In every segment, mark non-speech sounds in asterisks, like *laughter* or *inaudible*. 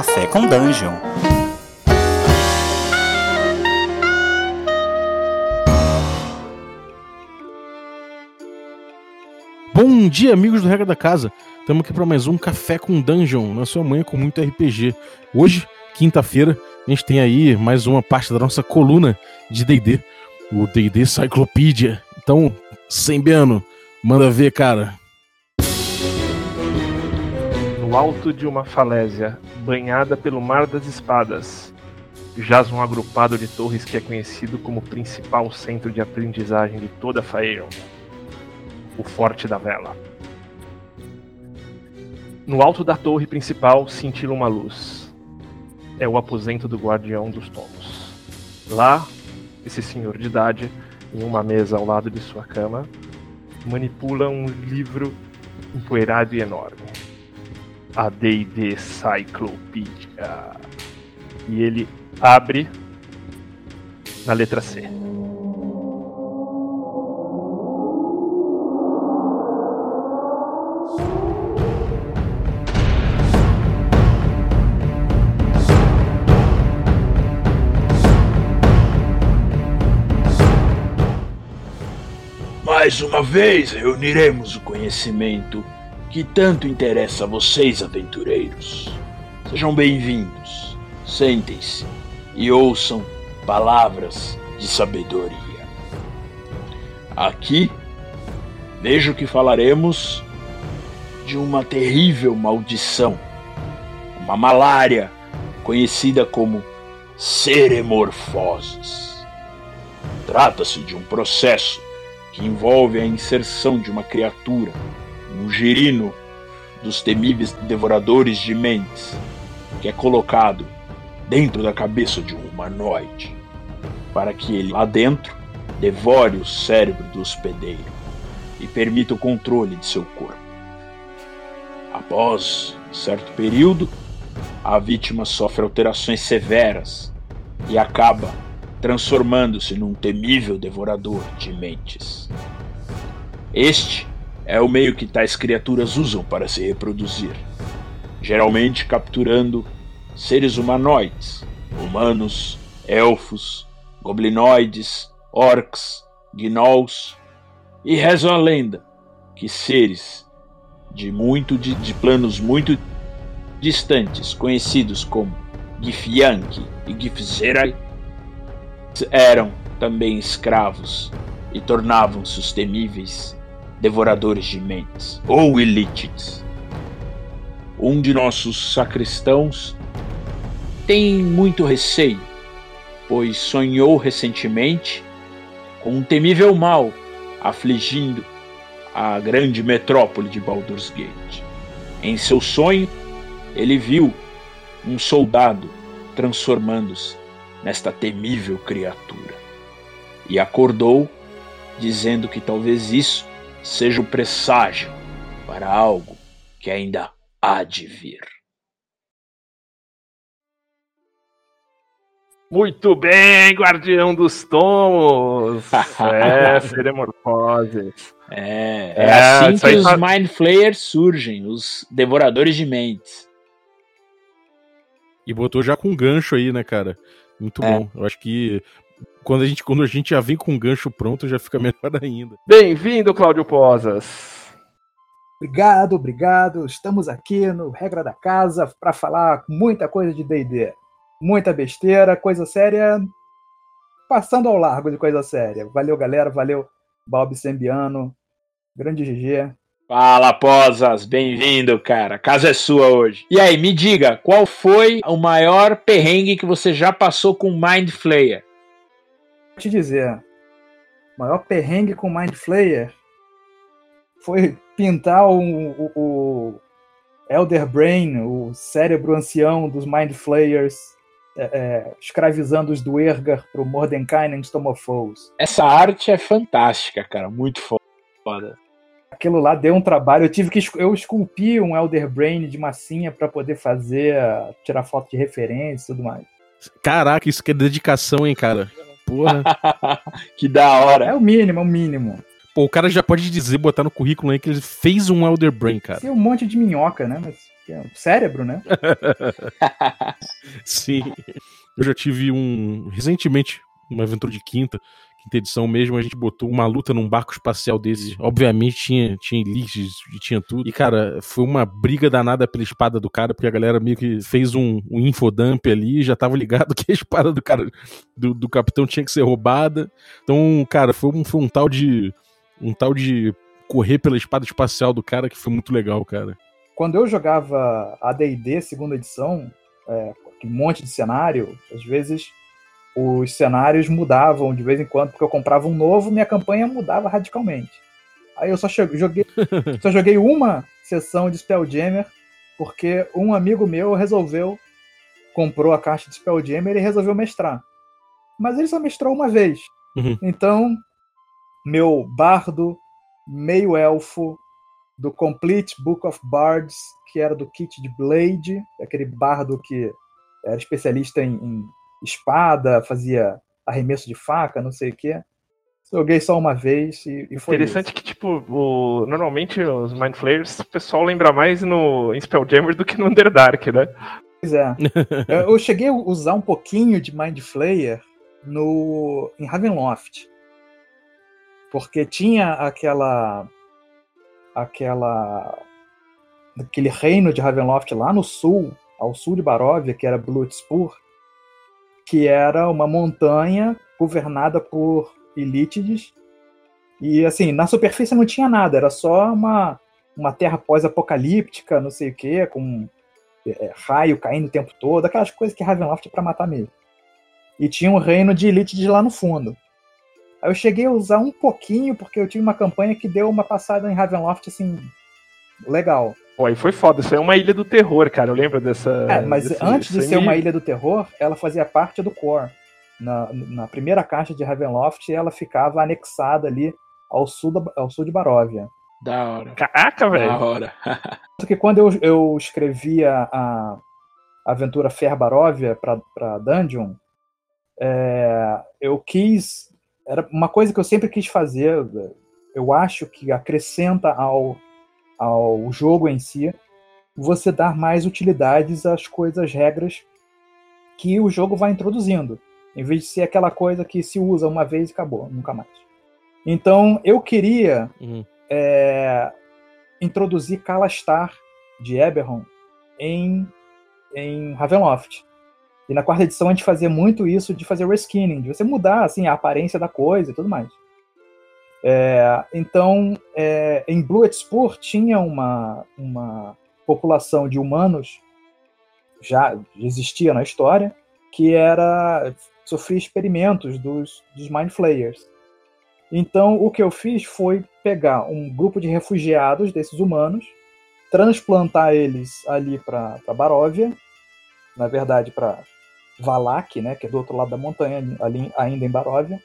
Café com Dungeon. Bom dia, amigos do Regra da Casa. Estamos aqui para mais um Café com Dungeon, na sua manhã com muito RPG. Hoje, quinta-feira, a gente tem aí mais uma parte da nossa coluna de D&D, o D&D Cyclopedia. Então, sem Beno, manda ver, cara. No alto de uma falésia, banhada pelo Mar das Espadas, jaz um agrupado de torres que é conhecido como principal centro de aprendizagem de toda Faeron, o Forte da Vela. No alto da torre principal cintila uma luz. É o aposento do guardião dos tomos. Lá, esse senhor de idade, em uma mesa ao lado de sua cama, manipula um livro empoeirado e enorme. A D&D Cyclopedia. E ele abre na letra C. Mais uma vez reuniremos o conhecimento que tanto interessa a vocês, aventureiros. Sejam bem-vindos, sentem-se e ouçam palavras de sabedoria. Aqui, vejo que falaremos de uma terrível maldição, uma malária conhecida como seremorfoses. Trata-se de um processo que envolve a inserção de uma criatura, um girino dos temíveis devoradores de mentes, que é colocado dentro da cabeça de um humanoide, para que ele lá dentro devore o cérebro do hospedeiro e permita o controle de seu corpo. Após certo período, a vítima sofre alterações severas e acaba transformando-se num temível devorador de mentes. Este é o meio que tais criaturas usam para se reproduzir, geralmente capturando seres humanoides, humanos, elfos, goblinoides, orcs, gnolls, e reza a lenda que seres de muito de, de planos muito distantes, conhecidos como Githyanki e Githzerai, eram também escravos e tornavam-se os temíveis devoradores de mentes, ou ilícitos. Um de nossos sacristãos tem muito receio, pois sonhou recentemente com um temível mal afligindo a grande metrópole de Baldur's Gate. Em seu sonho, ele viu um soldado transformando-se nesta temível criatura. E acordou, dizendo que talvez isso seja o presságio para algo que ainda há de vir. Muito bem, Guardião dos Tomos! *laughs* é, Seremorfose. É, é, é assim que os Mind Flayers surgem, os Devoradores de Mentes. E botou já com gancho aí, né, cara? Muito é. bom. Eu acho que quando a gente, quando a gente já vem com o gancho pronto, já fica *laughs* melhor ainda. Bem-vindo, Cláudio Posas. Obrigado, obrigado. Estamos aqui no Regra da Casa para falar muita coisa de D&D. Muita besteira, coisa séria, passando ao largo de coisa séria. Valeu, galera. Valeu, Bob Sembiano. Grande GG. Fala, Posas, bem-vindo, cara. A casa é sua hoje. E aí, me diga, qual foi o maior perrengue que você já passou com Mind Flayer? Te dizer, o maior perrengue com Mind Flayer foi pintar o, o, o Elder Brain, o cérebro ancião dos Mind Flayers, é, é, escravizando os Duergar pro Mordenkainen Stomophoes. Essa arte é fantástica, cara, muito foda aquilo lá deu um trabalho. Eu tive que eu esculpi um Elder Brain de massinha para poder fazer, tirar foto de referência e tudo mais. Caraca, isso que é dedicação, hein, cara? Porra. *laughs* que da hora. É o mínimo, é o mínimo. Pô, o cara já pode dizer, botar no currículo aí que ele fez um Elder Brain, cara. Tem um monte de minhoca, né? Mas é um cérebro, né? *laughs* Sim. Eu já tive um. Recentemente, uma aventura de quinta, quinta edição mesmo, a gente botou uma luta num barco espacial desses. Obviamente tinha, tinha elites e tinha tudo. E, cara, foi uma briga danada pela espada do cara, porque a galera meio que fez um, um infodump ali e já tava ligado *laughs* que a espada do cara, do, do capitão, tinha que ser roubada. Então, cara, foi um, foi um tal de. Um tal de correr pela espada espacial do cara que foi muito legal, cara. Quando eu jogava AD&D segunda edição, é, um monte de cenário, às vezes os cenários mudavam de vez em quando, porque eu comprava um novo, minha campanha mudava radicalmente. Aí eu só joguei, *laughs* só joguei uma sessão de Spelljammer, porque um amigo meu resolveu, comprou a caixa de Spelljammer e resolveu mestrar. Mas ele só mestrou uma vez. Uhum. Então, meu bardo, meio elfo, do Complete Book of Bards, que era do kit de Blade, aquele bardo que era especialista em, em espada, fazia arremesso de faca, não sei o quê. Joguei só uma vez e, e foi Interessante isso. que, tipo, o... normalmente os Mind Flayers, o pessoal lembra mais no em Spelljammer do que no Underdark, né? Pois é. *laughs* eu, eu cheguei a usar um pouquinho de Mind Flayer no, em Ravenloft. Porque tinha aquela. aquela. aquele reino de Ravenloft lá no sul, ao sul de Baróvia, que era Bloodspur, que era uma montanha governada por Elítides. E assim, na superfície não tinha nada, era só uma, uma terra pós-apocalíptica, não sei o que, com é, raio caindo o tempo todo, aquelas coisas que Ravenloft é matar mesmo. E tinha um reino de Elítides lá no fundo. Aí eu cheguei a usar um pouquinho, porque eu tive uma campanha que deu uma passada em Ravenloft, assim, legal. Pô, aí foi foda. Isso é uma ilha do terror, cara. Eu lembro dessa. É, mas desse- antes de ser uma ilha do terror, ela fazia parte do core. Na, na primeira caixa de Ravenloft, ela ficava anexada ali ao sul, da- ao sul de Baróvia. Da hora. Caraca, Da velho. hora. *laughs* Tanto que quando eu, eu escrevia a aventura Fer Baróvia para Dungeon, é, eu quis. Era uma coisa que eu sempre quis fazer. Eu acho que acrescenta ao, ao jogo em si você dar mais utilidades às coisas, regras que o jogo vai introduzindo. Em vez de ser aquela coisa que se usa uma vez e acabou, nunca mais. Então eu queria Uhum. é, introduzir Kalastar de Eberron em, em Ravenloft. E na quarta edição a gente fazia muito isso de fazer reskinning, de você mudar assim, a aparência da coisa e tudo mais. É, então, é, em Bluetspur tinha uma, uma população de humanos, já existia na história, que era sofria experimentos dos, dos Mind Flayers. Então, o que eu fiz foi pegar um grupo de refugiados desses humanos, transplantar eles ali para Baróvia, na verdade para Valak, né, que é do outro lado da montanha, ali ainda em Baróvia,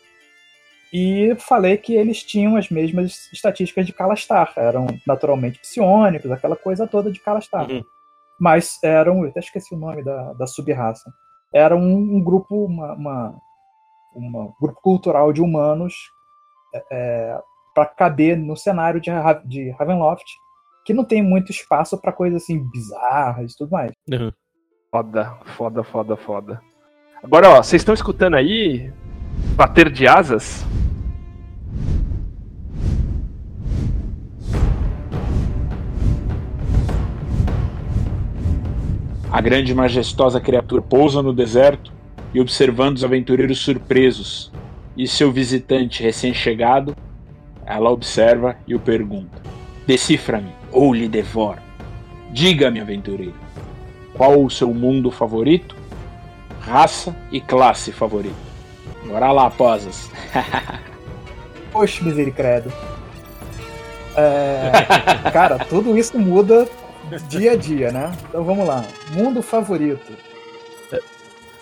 e falei que eles tinham as mesmas estatísticas de Kalastar, eram naturalmente psionicos, aquela coisa toda de Kalastar. Uhum. Mas eram, eu até esqueci o nome da, da sub-raça, era um, um grupo, uma, uma, uma- grupo cultural de humanos para caber no cenário de, de Ravenloft, que não tem muito espaço para coisas assim bizarras e tudo mais. Uhum. Foda, foda, foda, foda. Agora, ó, vocês estão escutando aí bater de asas? A grande e majestosa criatura pousa no deserto e observando os aventureiros surpresos e seu visitante recém-chegado, ela observa e o pergunta: Decifra-me ou lhe devoro. Diga-me, aventureiro, qual o seu mundo favorito, raça e classe favorita? Bora lá, posas. Poxa, misericórdia. É, cara, tudo isso muda dia a dia, né? Então vamos lá. Mundo favorito.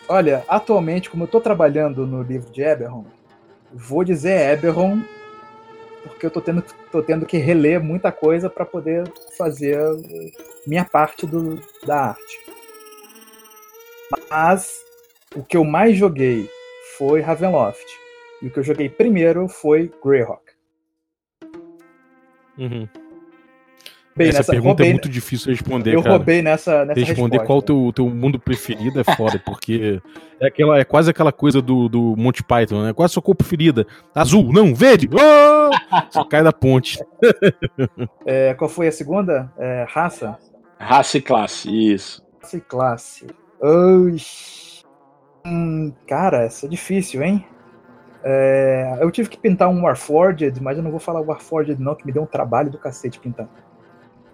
Olha, atualmente, como eu tô trabalhando no livro de Eberron, vou dizer Eberron, porque eu tô tendo, tô tendo que reler muita coisa para poder fazer minha parte do, da arte. Mas o que eu mais joguei foi Ravenloft. E o que eu joguei primeiro foi Greyhawk. Uhum. Roubei Essa nessa- pergunta roubei- é muito difícil responder, Eu cara. roubei nessa, nessa Responder resposta. qual o teu, teu mundo preferido é foda, *laughs* porque é, aquela, é quase aquela coisa do, do Monty Python, né? Qual é a sua cor preferida? Azul, não, verde! Ah! Você cai da ponte. *laughs* É, qual foi a segunda? É, raça? Raça e classe, isso. Raça e classe. Oxi. Hum, cara, essa é difícil, hein? É, eu tive que pintar um Warforged, mas eu não vou falar Warforged não, que me deu um trabalho do cacete pintar.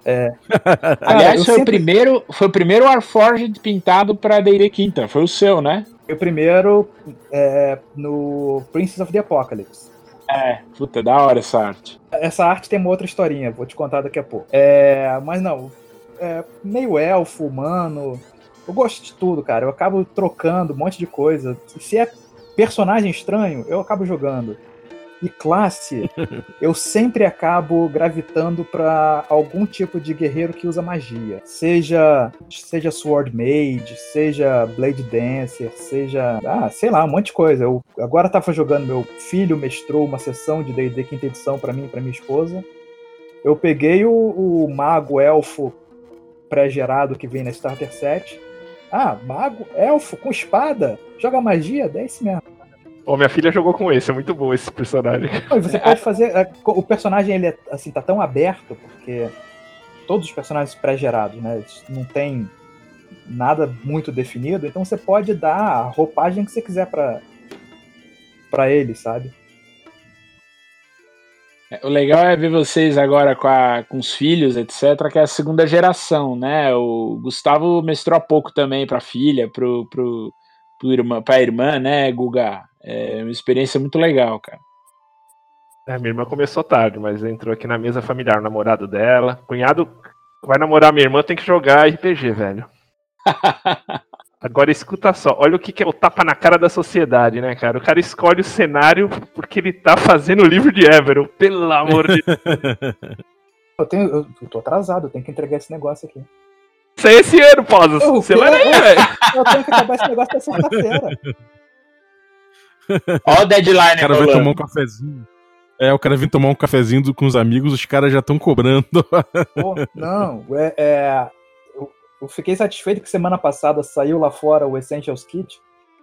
*laughs* Aliás, eu foi, sempre- o primeiro, foi o primeiro Warforged pintado pra D&D Quinta. Foi o seu, né? Foi o primeiro é, no Princess of the Apocalypse. É. Puta, da hora essa arte. Essa arte tem uma outra historinha, vou te contar daqui a pouco. É, mas não, é, meio elfo, humano. Eu gosto de tudo, cara. Eu acabo trocando um monte de coisa. Se é personagem estranho, eu acabo jogando. E classe, *laughs* eu sempre acabo gravitando pra algum tipo de guerreiro que usa magia. Seja seja Sword Mage, seja Blade Dancer, seja, ah, sei lá, um monte de coisa. Eu agora tava jogando, meu filho mestrou uma sessão de D&D quinta edição pra mim e pra minha esposa. Eu peguei o, o mago elfo pré-gerado que vem na Starter Set. Ah, mago, elfo com espada, joga magia, esse mesmo. Pô, minha filha jogou com esse, é muito bom esse personagem. Não, e você pode fazer. é, O personagem ele é, assim, tá tão aberto, porque todos os personagens pré-gerados, né? eles Não tem nada muito definido, então você pode dar a roupagem que você quiser pra, pra ele, sabe? É, O legal é ver vocês agora com, a- com os filhos, etc., que é a segunda geração, né? O Gustavo mestrou há pouco também pra filha, pro, pro, pro irmã, pra irmã, né, Guga? É uma experiência muito legal, cara. É, minha irmã começou tarde, mas entrou aqui na mesa familiar, o namorado dela. Cunhado vai namorar minha irmã, tem que jogar RPG, velho. *laughs* Agora escuta só, olha o que, que é o tapa na cara da sociedade, né, cara? O cara escolhe o cenário porque ele tá fazendo o livro de Everon, pelo amor de Deus. *laughs* Eu, tenho, eu, eu tô atrasado, eu tenho que entregar esse negócio aqui. Isso é esse ano, Pausas. O Você vai aí, velho. Eu tenho que acabar esse negócio até sexta-feira. *laughs* Ó o deadline O cara vai tomar um cafezinho. É, o cara vem tomar um cafezinho do- com os amigos, os caras já estão cobrando. Pô, não, é, é, eu, eu fiquei satisfeito que semana passada saiu lá fora o Essentials Kit,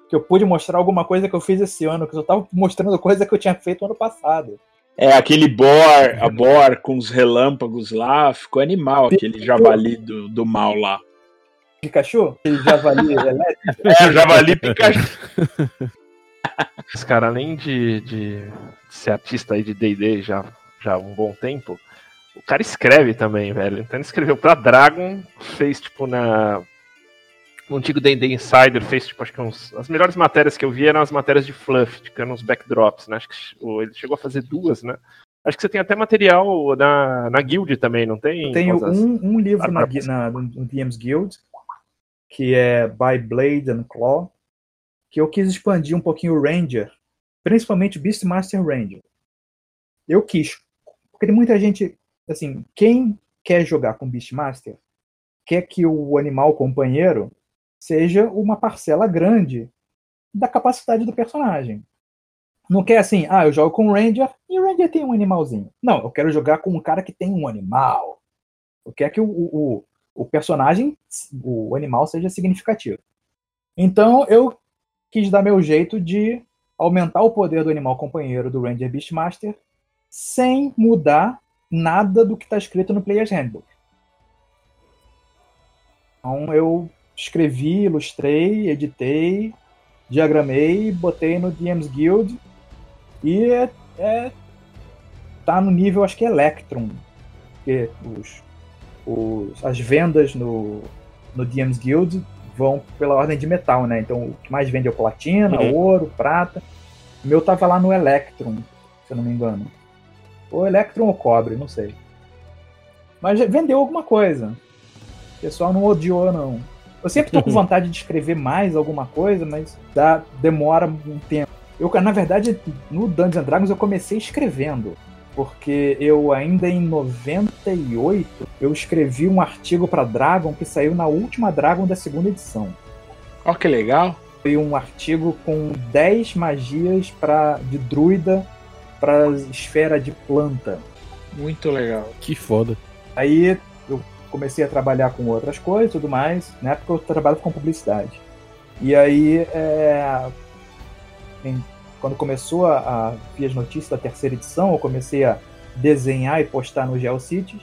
que eu pude mostrar alguma coisa que eu fiz esse ano, que eu só tava mostrando coisa que eu tinha feito ano passado. É, aquele boar, a boar com os relâmpagos lá, ficou animal, aquele javali do, do mal lá. Pikachu, aquele javali elétrico. É, o javali Pikachu. *laughs* Esse cara, além de, de ser artista aí de D&D já, já há um bom tempo, o cara escreve também, velho. Então ele escreveu pra Dragon, fez tipo na... No antigo D&D Insider, fez tipo, acho que uns... As melhores matérias que eu vi eram as matérias de Fluff, que eram uns backdrops, né? Acho que ele chegou a fazer duas, né? Acho que você tem até material na, na guild também, não tem? Eu tenho um, um livro na, Ah, na- no no DM's Guild, que é By Blade and Claw, que eu quis expandir um pouquinho o Ranger, principalmente Beastmaster Ranger. Eu quis, porque tem muita gente, assim, quem quer jogar com Beastmaster, quer que o animal companheiro seja uma parcela grande da capacidade do personagem. Não quer assim, ah, eu jogo com o Ranger e o Ranger tem um animalzinho. Não, eu quero jogar com um cara que tem um animal. Eu quero que o, o, o personagem, o animal, seja significativo. Então eu quis dar meu jeito de aumentar o poder do animal companheiro do Ranger Beastmaster sem mudar nada do que está escrito no Player's Handbook. Então eu escrevi, ilustrei, editei, diagramei, botei no DM's Guild e é, é- tá no nível, acho que Electrum, porque os, os, as vendas no, no DM's Guild vão pela ordem de metal, né? Então o que mais vende é o platina, Uhum. ouro, prata. O meu tava lá no Electrum, se eu não me engano. Ou Electrum ou cobre, não sei. Mas vendeu alguma coisa. O pessoal não odiou, não. Eu sempre tô com *laughs* vontade de escrever mais alguma coisa, mas dá, demora um tempo. Eu, na verdade, no Dungeons and Dragons eu comecei escrevendo. Porque eu ainda em 98 eu escrevi um artigo para Dragon que saiu na última Dragon da segunda edição. Ó, que legal. Foi um artigo com 10 magias pra, de druida para esfera de planta. Muito legal. Que foda. Aí eu comecei a trabalhar com outras coisas e tudo mais. Na época eu trabalhava com publicidade. E aí, é, quando começou a, a vir as notícias da terceira edição, eu comecei a desenhar e postar no GeoCities.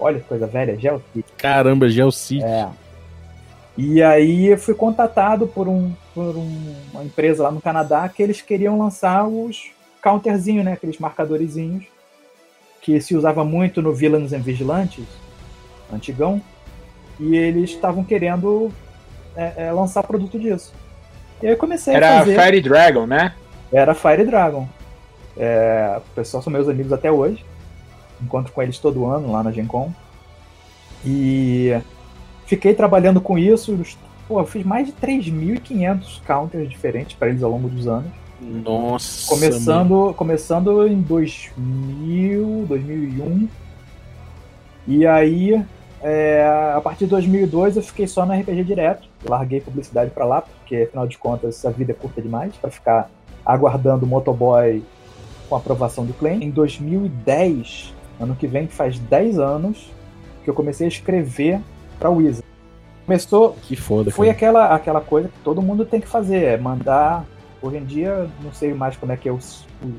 Olha que coisa velha, GeoCities. Caramba, GeoCities. É. E aí eu fui contatado por, um, por um, uma empresa lá no Canadá que eles queriam lançar os counterzinhos, né? Aqueles marcadorzinhos que se usava muito no Villains and Vigilantes, antigão. E eles estavam querendo é, é, lançar produto disso. E aí eu comecei Era a fazer... Fire Dragon, né? Era Fire Dragon. É, o pessoal são meus amigos até hoje. Encontro com eles todo ano lá na Gen Con. E fiquei trabalhando com isso. Pô, eu fiz mais de 3.500 counters diferentes para eles ao longo dos anos. Nossa. Começando, começando em 2000, 2001. E aí, é, a partir de 2002, eu fiquei só no RPG direto. Larguei publicidade para lá, porque afinal de contas a vida é curta demais para ficar aguardando o motoboy com aprovação do claim. Em 2010, ano que vem, faz 10 anos, que eu comecei a escrever para Wizard. Começou. Que foda. Foi cara. aquela, aquela coisa que todo mundo tem que fazer, é mandar. Hoje em dia, não sei mais como é que é os. Como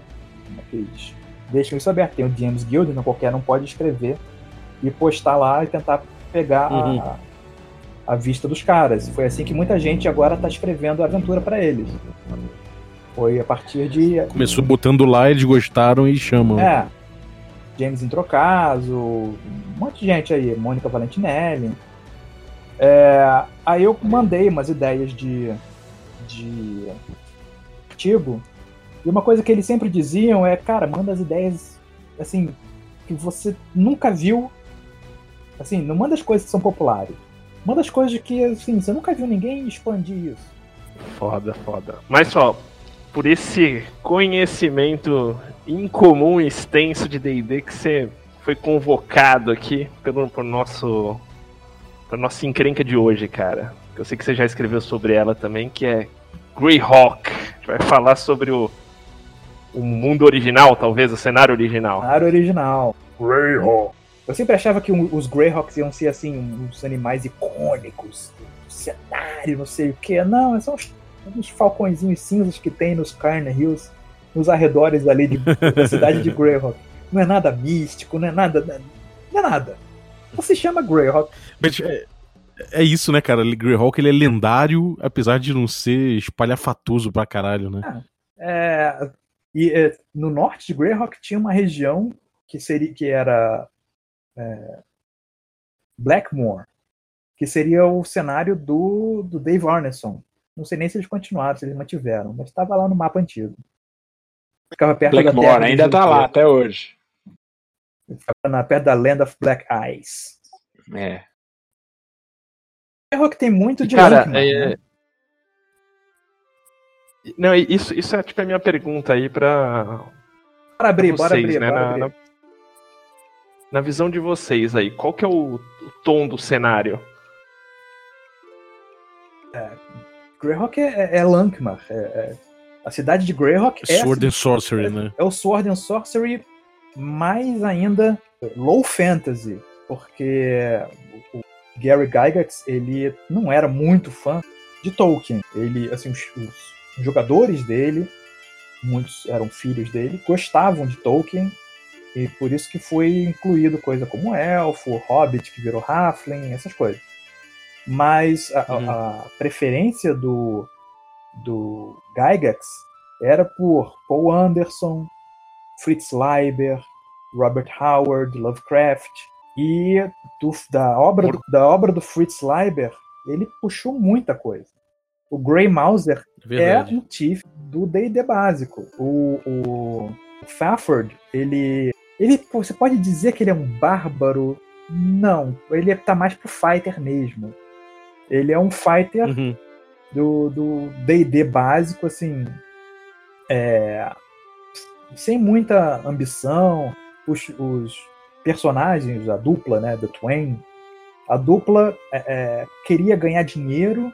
é que eles deixam isso aberto. Tem o DMs Guild, não qualquer um pode escrever e postar lá e tentar pegar Uhum. a, a vista dos caras. Foi assim que muita gente agora tá escrevendo aventura para eles. Foi a partir de. Começou botando lá, eles gostaram e chamam. É. James Introcaso, um monte de gente aí, Mônica Valentinelli. É, aí eu mandei umas ideias de, de artigo. E uma coisa que eles sempre diziam é, cara, manda as ideias assim, que você nunca viu. Assim, não manda as coisas que são populares. Manda as coisas que, assim, você nunca viu ninguém expandir isso. Foda, foda. Mas só, por esse conhecimento incomum e extenso de D&D que você foi convocado aqui pelo por nosso por nossa encrenca de hoje, cara. Eu sei que você já escreveu sobre ela também, que é Greyhawk. A gente vai falar sobre o o mundo original, talvez, o cenário original. Cenário original. Greyhawk. Eu sempre achava que um- os Greyhawks iam ser assim, uns animais icônicos, do cenário, não sei o que. Não, são uns, uns falcõezinhos cinzas que tem nos Carne Hills, nos arredores ali de, da cidade de *laughs* Greyhawk. Não é nada místico, não é nada. Não é nada. Só se chama Greyhawk. Mas é, é isso, né, cara? Greyhawk ele é lendário, apesar de não ser espalhafatoso pra caralho, né? É, e é, no norte de Greyhawk tinha uma região que seria que era é, Blackmore, que seria o cenário do, do Dave Arneson. Não sei nem se eles continuaram, se eles mantiveram, mas estava lá no mapa antigo. Ficava perto da Blackmore terra ainda dos tá lá até hoje. Ficava na, perto da Land of Black Eyes. É. Greyhawk tem muito de Cara, Lankman, é- né? Não, isso, isso é tipo a minha pergunta aí pra, Bora abrir, pra bora vocês, abrir, né? bora Na, abrir. na- na visão de vocês aí, qual que é o, o tom do cenário? Greyhawk é, é, é Lankmar. é- é- a cidade de Greyhawk é Sword and Sorcery, né? é o Sword and Sorcery, mais ainda low fantasy, porque o o Gary Gygax, ele não era muito fã de Tolkien. Ele, assim, os, os jogadores dele, muitos eram filhos dele, gostavam de Tolkien, e por isso que foi incluído coisa como Elfo, Hobbit, que virou Halfling, essas coisas. Mas a, Uhum. a preferência do, do Gygax era por Paul Anderson, Fritz Leiber, Robert Howard, Lovecraft. E do- da, obra, do- da obra do Fritz Leiber, ele puxou muita coisa. O Grey Mauser é Verdade. um Tiff do D&D básico. O, o Fafford, ele, ele... Você pode dizer que ele é um bárbaro? Não, ele tá mais pro fighter mesmo. Ele é um fighter Uhum. do D&D básico, assim, é, sem muita ambição. Os, os personagens, a dupla, né, do Twain, a dupla é, é, queria ganhar dinheiro,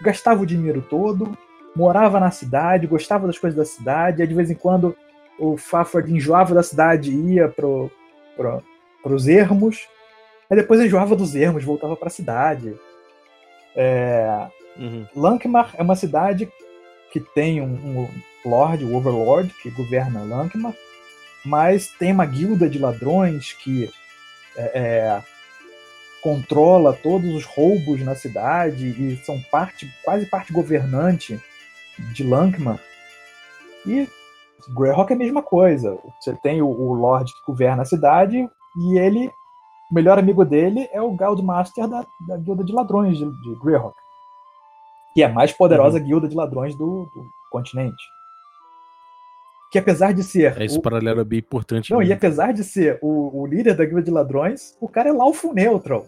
gastava o dinheiro todo, morava na cidade, gostava das coisas da cidade, e de vez em quando o Fafford enjoava da cidade e ia pro, pro, os ermos. Aí depois enjoava dos ermos, voltava para a cidade. É, uhum. Lankmar é uma cidade que tem um, um Lord, o Overlord, que governa Lankmar, mas tem uma guilda de ladrões que é, é, controla todos os roubos na cidade e são parte, quase parte governante de Lankmar. E Greyhawk é a mesma coisa. Você tem o, o Lord que governa a cidade e ele, o melhor amigo dele é o Guildmaster da, da guilda de ladrões de, de Greyhawk, que é a mais poderosa uhum. guilda de ladrões do, do continente que apesar de ser. É, esse o... paralelo é bem importante. Não, mesmo. e apesar de ser o, o líder da guilda de ladrões, o cara é lawful neutral.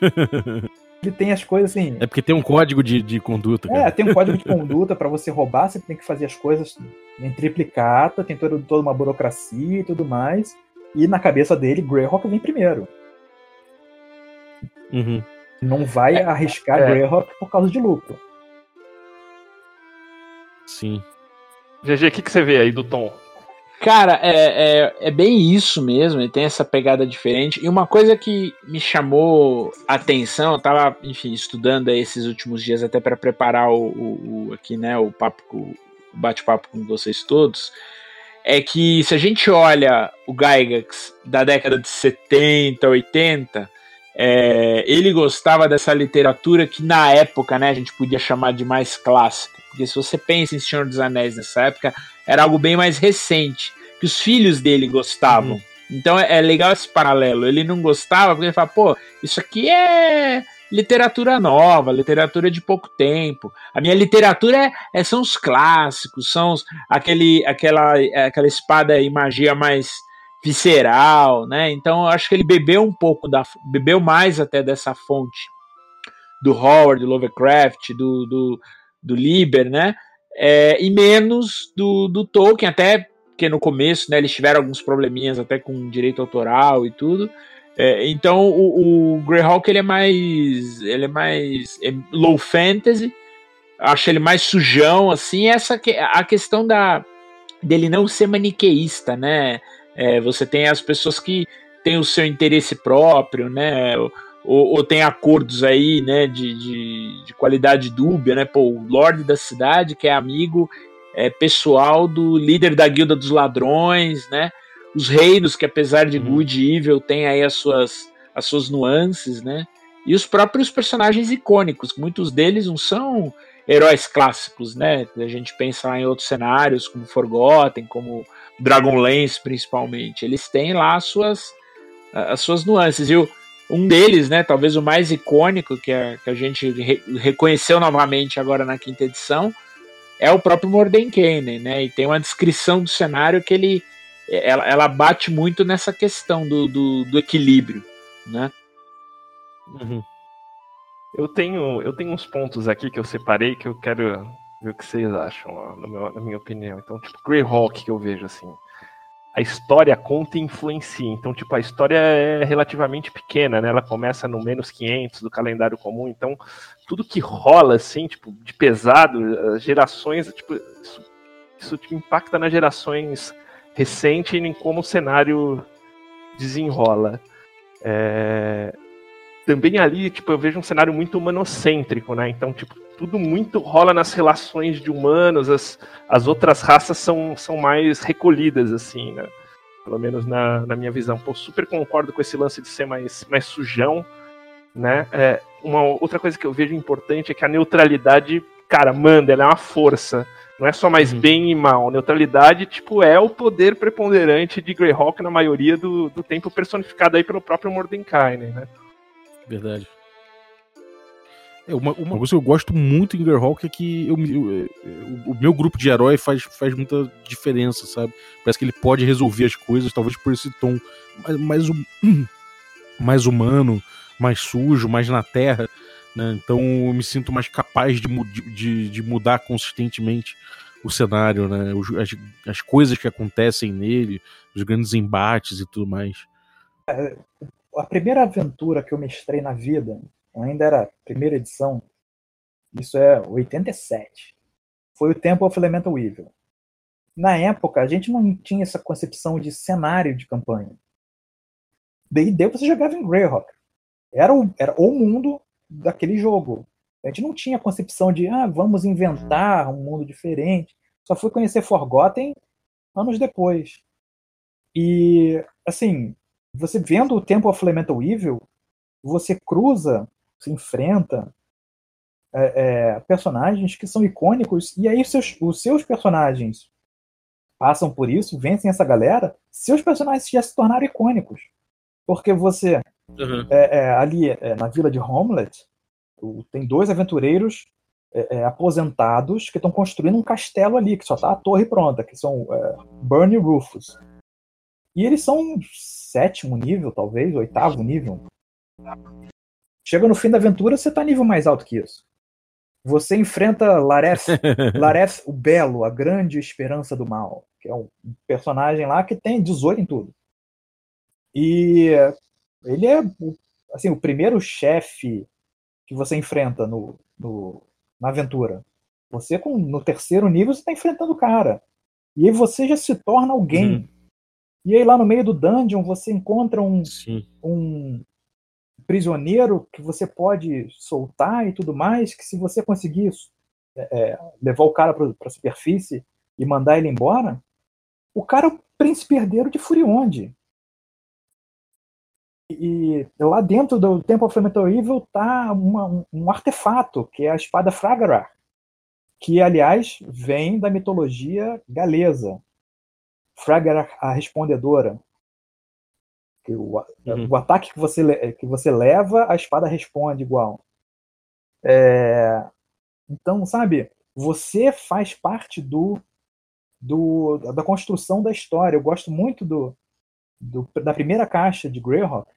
*laughs* Ele tem as coisas assim. É porque tem um código de, de conduta. Cara. É, tem um código de *laughs* conduta para você roubar, você tem que fazer as coisas em triplicata, tem todo, toda uma burocracia e tudo mais. E na cabeça dele, Greyhawk vem primeiro. Uhum. Não vai é, arriscar é. Greyhawk por causa de lucro. Sim. GG, o que, que você vê aí do Tom? Cara, é, é, é, bem isso mesmo, ele tem essa pegada diferente. E uma coisa que me chamou a atenção, eu tava, enfim, estudando esses últimos dias até para preparar o, o, o, aqui, né, o papo, o bate-papo com vocês todos, é que se a gente olha o Gygax da década de 70, 80, é, ele gostava dessa literatura que na época, né, a gente podia chamar de mais clássica. Porque se você pensa em Senhor dos Anéis nessa época, era algo bem mais recente, que os filhos dele gostavam. Uhum. Então é, é, legal esse paralelo. Ele não gostava porque ele fala, pô, isso aqui é literatura nova, literatura de pouco tempo. A minha literatura é, é são os clássicos, são os, aquele, aquela, aquela espada e magia mais visceral, né? Então eu acho que ele bebeu um pouco da, bebeu mais até dessa fonte do Howard, do Lovecraft, do, do, do Liber, né? É, e menos do, do Tolkien, até porque no começo né, eles tiveram alguns probleminhas até com direito autoral e tudo. É, então o, o Greyhawk ele é mais ele é mais é low fantasy, acho ele mais sujão assim. Essa a questão da dele não ser maniqueísta, né? É, você tem as pessoas que têm o seu interesse próprio, né? ou, ou tem acordos aí, né, de, de, de, qualidade dúbia, né? Pô, o Lorde da cidade, que é amigo é, pessoal do líder da Guilda dos Ladrões, né? Os reinos, que apesar de uhum. good e evil, tem aí as suas, as suas nuances, né? E os próprios personagens icônicos, muitos deles não são heróis clássicos, né? A gente pensa lá em outros cenários, como Forgotten, como Dragonlance, principalmente. Eles têm lá as suas, as suas nuances. E o, um deles, né, talvez o mais icônico que a, que a gente re, reconheceu novamente agora na quinta edição, é o próprio Mordenkainen, né? E tem uma descrição do cenário que ele ela, ela bate muito nessa questão do, do, do equilíbrio, né? Uhum. Eu tenho eu tenho uns pontos aqui que eu separei que eu quero ver o que vocês acham, ó, meu, na minha opinião. Então, tipo, Greyhawk que eu vejo assim a história conta e influencia. Então, tipo, a história é relativamente pequena, né? Ela começa no menos 500 do calendário comum. Então, tudo que rola, assim, tipo, de pesado, gerações, tipo, isso, isso tipo, impacta nas gerações recentes e em como o cenário desenrola. É... Também ali, tipo, eu vejo um cenário muito humanocêntrico, né? Então, tipo, tudo muito rola nas relações de humanos, as, as outras raças são, são mais recolhidas, assim, né? Pelo menos na, na minha visão. Pô, super concordo com esse lance de ser mais, mais sujão, né? É, uma outra coisa que eu vejo importante é que a neutralidade, cara, manda, ela é uma força. Não é só mais uhum. bem e mal. Neutralidade, tipo, é o poder preponderante de Greyhawk na maioria do, do tempo personificado aí pelo próprio Mordecai, né? Verdade. É, uma, uma coisa que eu gosto muito em Greyhawk é que eu, eu, eu, o meu grupo de herói faz, faz muita diferença, sabe? Parece que ele pode resolver as coisas, talvez por esse tom mais, mais, hum, mais humano, mais sujo, mais na terra. Né? Então eu me sinto mais capaz de, de, de mudar consistentemente o cenário, né? as, as coisas que acontecem nele, os grandes embates e tudo mais. É, a primeira aventura que eu mestrei na vida ainda era primeira edição, isso é 87. Foi o Temple of Elemental Evil. Na época, a gente não tinha essa concepção de cenário de campanha. D&D você jogava em Greyhawk. Era o, era o mundo daquele jogo. A gente não tinha concepção de, ah, vamos inventar um mundo diferente. Só fui conhecer Forgotten anos depois. E, assim, você vendo o Temple of Elemental Evil, você cruza, se enfrenta é, é, personagens que são icônicos, e aí seus, os seus personagens passam por isso, vencem essa galera, seus personagens já se tornaram icônicos. Porque você, uhum. é, é ali é, na vila de Homelet, tem dois aventureiros é, aposentados que estão construindo um castelo ali, que só está a torre pronta, que são Bernie e Rufus. E eles são sétimo nível, talvez, oitavo nível. Chega no fim da aventura, você está nível mais alto que isso. Você enfrenta Lareth, *laughs* Lareth o Belo, a grande esperança do mal, que é um personagem lá que tem 18 em tudo. E ele é assim, o primeiro chefe que você enfrenta no, no, na aventura. Você, com, no terceiro nível, você está enfrentando o cara. E aí você já se torna alguém. Uhum. E aí lá no meio do dungeon você encontra um, um, prisioneiro que você pode soltar e tudo mais, que se você conseguir é, é levar o cara para a superfície e mandar ele embora, o cara é o príncipe herdeiro de Furionde. E lá dentro do Temple of Elemental Evil tá uma, um, artefato, que é a espada Fragarar, que, aliás, vem da mitologia galesa. Fragarar, a respondedora, o, uhum. o, ataque que você, que você leva, a espada responde igual. É, então, sabe, você faz parte do, do da construção da história. Eu gosto muito do, do da primeira caixa de Greyhawk,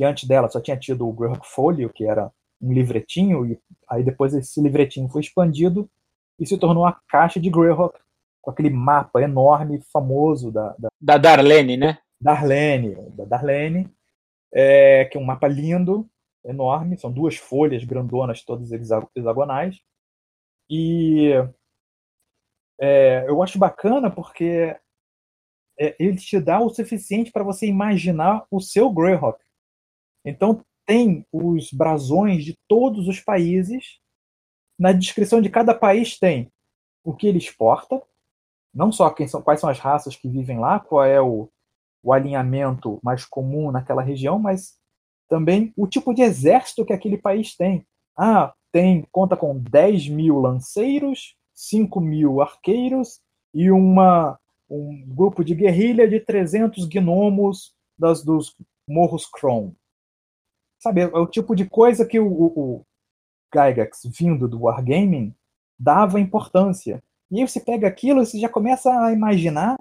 que antes dela só tinha tido o Greyhawk Folio, que era um livretinho, e aí depois esse livretinho foi expandido e se tornou a caixa de Greyhawk, com aquele mapa enorme, famoso da... Da, da Darlene, né? Darlene, da Darlene, é, que é um mapa lindo, enorme, são duas folhas grandonas, todas hexagonais. E é, eu acho bacana porque é, ele te dá o suficiente para você imaginar o seu Greyhawk. Então tem os brasões de todos os países. Na descrição de cada país tem o que ele exporta, não só quem são, quais são as raças que vivem lá, qual é o, o alinhamento mais comum naquela região, mas também o tipo de exército que aquele país tem. Ah, tem conta com 10 mil lanceiros, 5 mil arqueiros e uma, um grupo de guerrilha de 300 gnomos das, dos Morros Kron. Sabe, é o tipo de coisa que o, o, o Gygax, vindo do Wargaming, dava importância. E aí você pega aquilo e você já começa a imaginar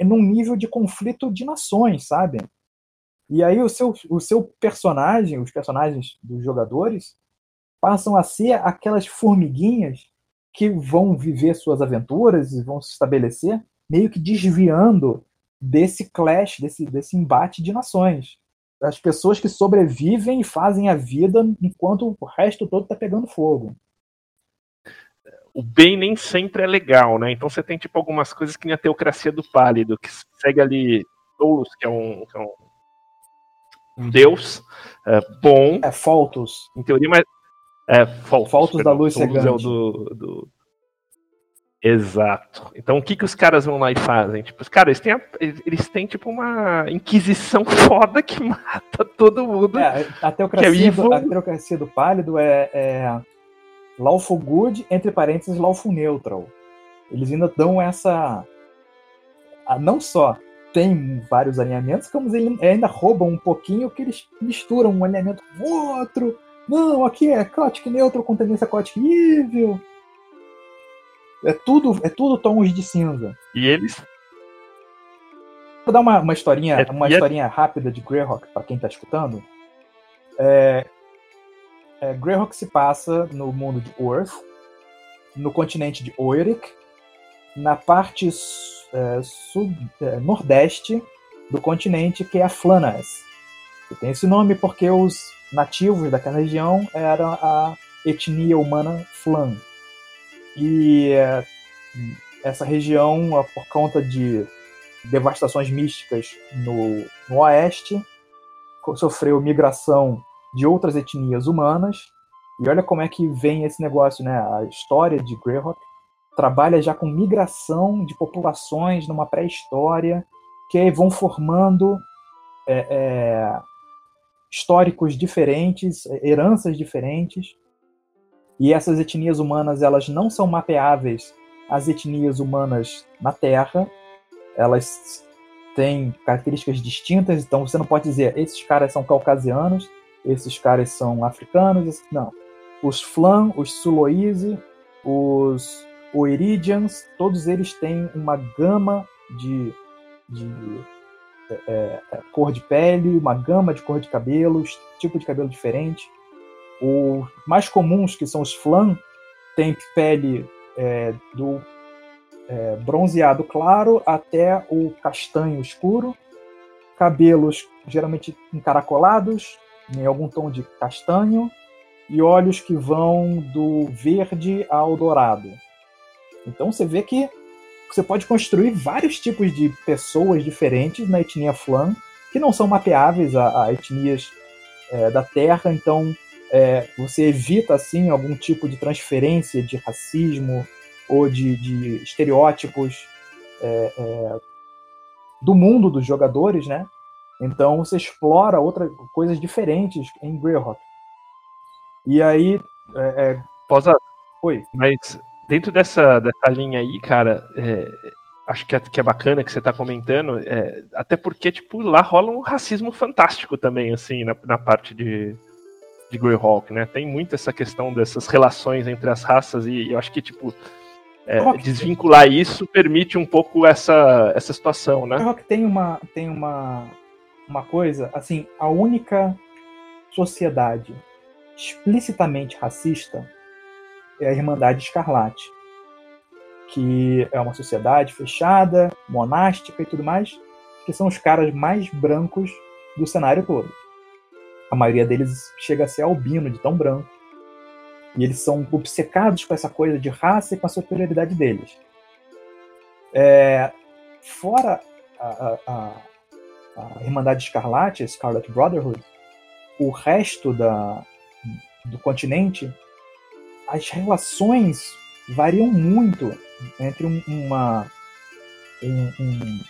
num nível de conflito de nações, sabe? E aí o seu, o seu personagem, os personagens dos jogadores, passam a ser aquelas formiguinhas que vão viver suas aventuras e vão se estabelecer, meio que desviando desse clash, desse, desse embate de nações. As pessoas que sobrevivem e fazem a vida enquanto o resto todo está pegando fogo o bem nem sempre é legal, né? Então você tem tipo algumas coisas que nem a teocracia do pálido, que segue ali Doulos, que é um, que é um, um deus é, bom. É Faltos. Em teoria, mas. É, Faltos, Faltos da luz cegante. É o do, do... Exato. Então o que, que os caras vão lá e fazem? Tipo, os caras têm, eles têm tipo uma inquisição *laughs* foda que mata todo mundo. É, a, teocracia é do, a teocracia do pálido é, é lawful good, entre parênteses, lawful neutral. Eles ainda dão essa. Não só tem vários alinhamentos, como eles ainda roubam um pouquinho que eles misturam um alinhamento com outro. Não, aqui é Chaotic Neutral com tendência Chaotic Evil. É tudo, é tudo tons de cinza. E eles? Vou dar uma, uma historinha, é, uma é historinha é... rápida de Greyhawk para quem está escutando. É, é, Greyhawk se passa no mundo de Earth, no continente de Oirik, na parte é, sud, é, nordeste do continente, que é a Flanas. Que tem esse nome porque os nativos daquela região eram a etnia humana Flan. E é, essa região, por conta de devastações místicas no, no oeste, sofreu migração de outras etnias humanas. E olha como é que vem esse negócio, né? A história de Greyhawk trabalha já com migração de populações numa pré-história, que aí vão formando é, é, históricos diferentes, heranças diferentes. E essas etnias humanas, elas não são mapeáveis às etnias humanas na Terra. Elas têm características distintas, então você não pode dizer esses caras são caucasianos, esses caras são africanos, não. Os Flan, os Suloise, os Oeridians, todos eles têm uma gama de, de é, é, é, cor de pele, uma gama de cor de cabelos, tipo de cabelo diferente. Os mais comuns, que são os Flan, têm pele é, do é, bronzeado claro até o castanho escuro, cabelos geralmente encaracolados, em algum tom de castanho, e olhos que vão do verde ao dourado. Então você vê que você pode construir vários tipos de pessoas diferentes na etnia Flan, que não são mapeáveis a, a etnias é, da Terra, então é, você evita assim algum tipo de transferência de racismo ou de, de estereótipos é, é, do mundo dos jogadores, né? Então você explora outras coisas diferentes em Greyhawk. E aí. É, é... Posa. Oi. Mas dentro dessa, dessa linha aí, cara, é, acho que é, que é bacana que você está comentando, é, até porque, tipo, lá rola um racismo fantástico também, assim, na, na parte de, de Greyhawk, né? Tem muito essa questão dessas relações entre as raças e eu acho que, tipo, é, desvincular isso permite um pouco essa, essa situação, né? Greyhawk tem uma, tem uma, uma coisa, assim, a única sociedade explicitamente racista é a Irmandade Escarlate, que é uma sociedade fechada, monástica e tudo mais, que são os caras mais brancos do cenário todo. A maioria deles chega a ser albino, de tão branco. E eles são obcecados com essa coisa de raça e com a superioridade deles. É, fora a, a, a, Irmandade Escarlate, Scarlet Brotherhood, o resto da, do continente as relações variam muito entre uma. Um, um,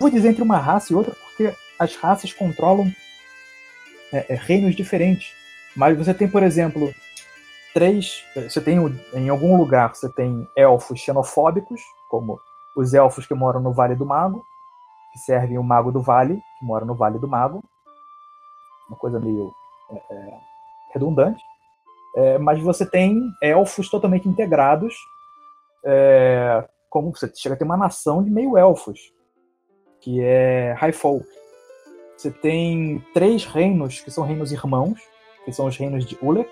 vou dizer entre uma raça e outra, porque as raças controlam é, é, reinos diferentes. Mas você tem, por exemplo, três. Você tem em algum lugar você tem elfos xenofóbicos, como os elfos que moram no Vale do Mago, que servem o Mago do Vale, que mora no Vale do Mago. Uma coisa meio é, é redundante. É, mas você tem elfos totalmente integrados, é, como você chega a ter uma nação de meio elfos, que é Highfolk. Você tem três reinos que são reinos irmãos, que são os reinos de Ulek,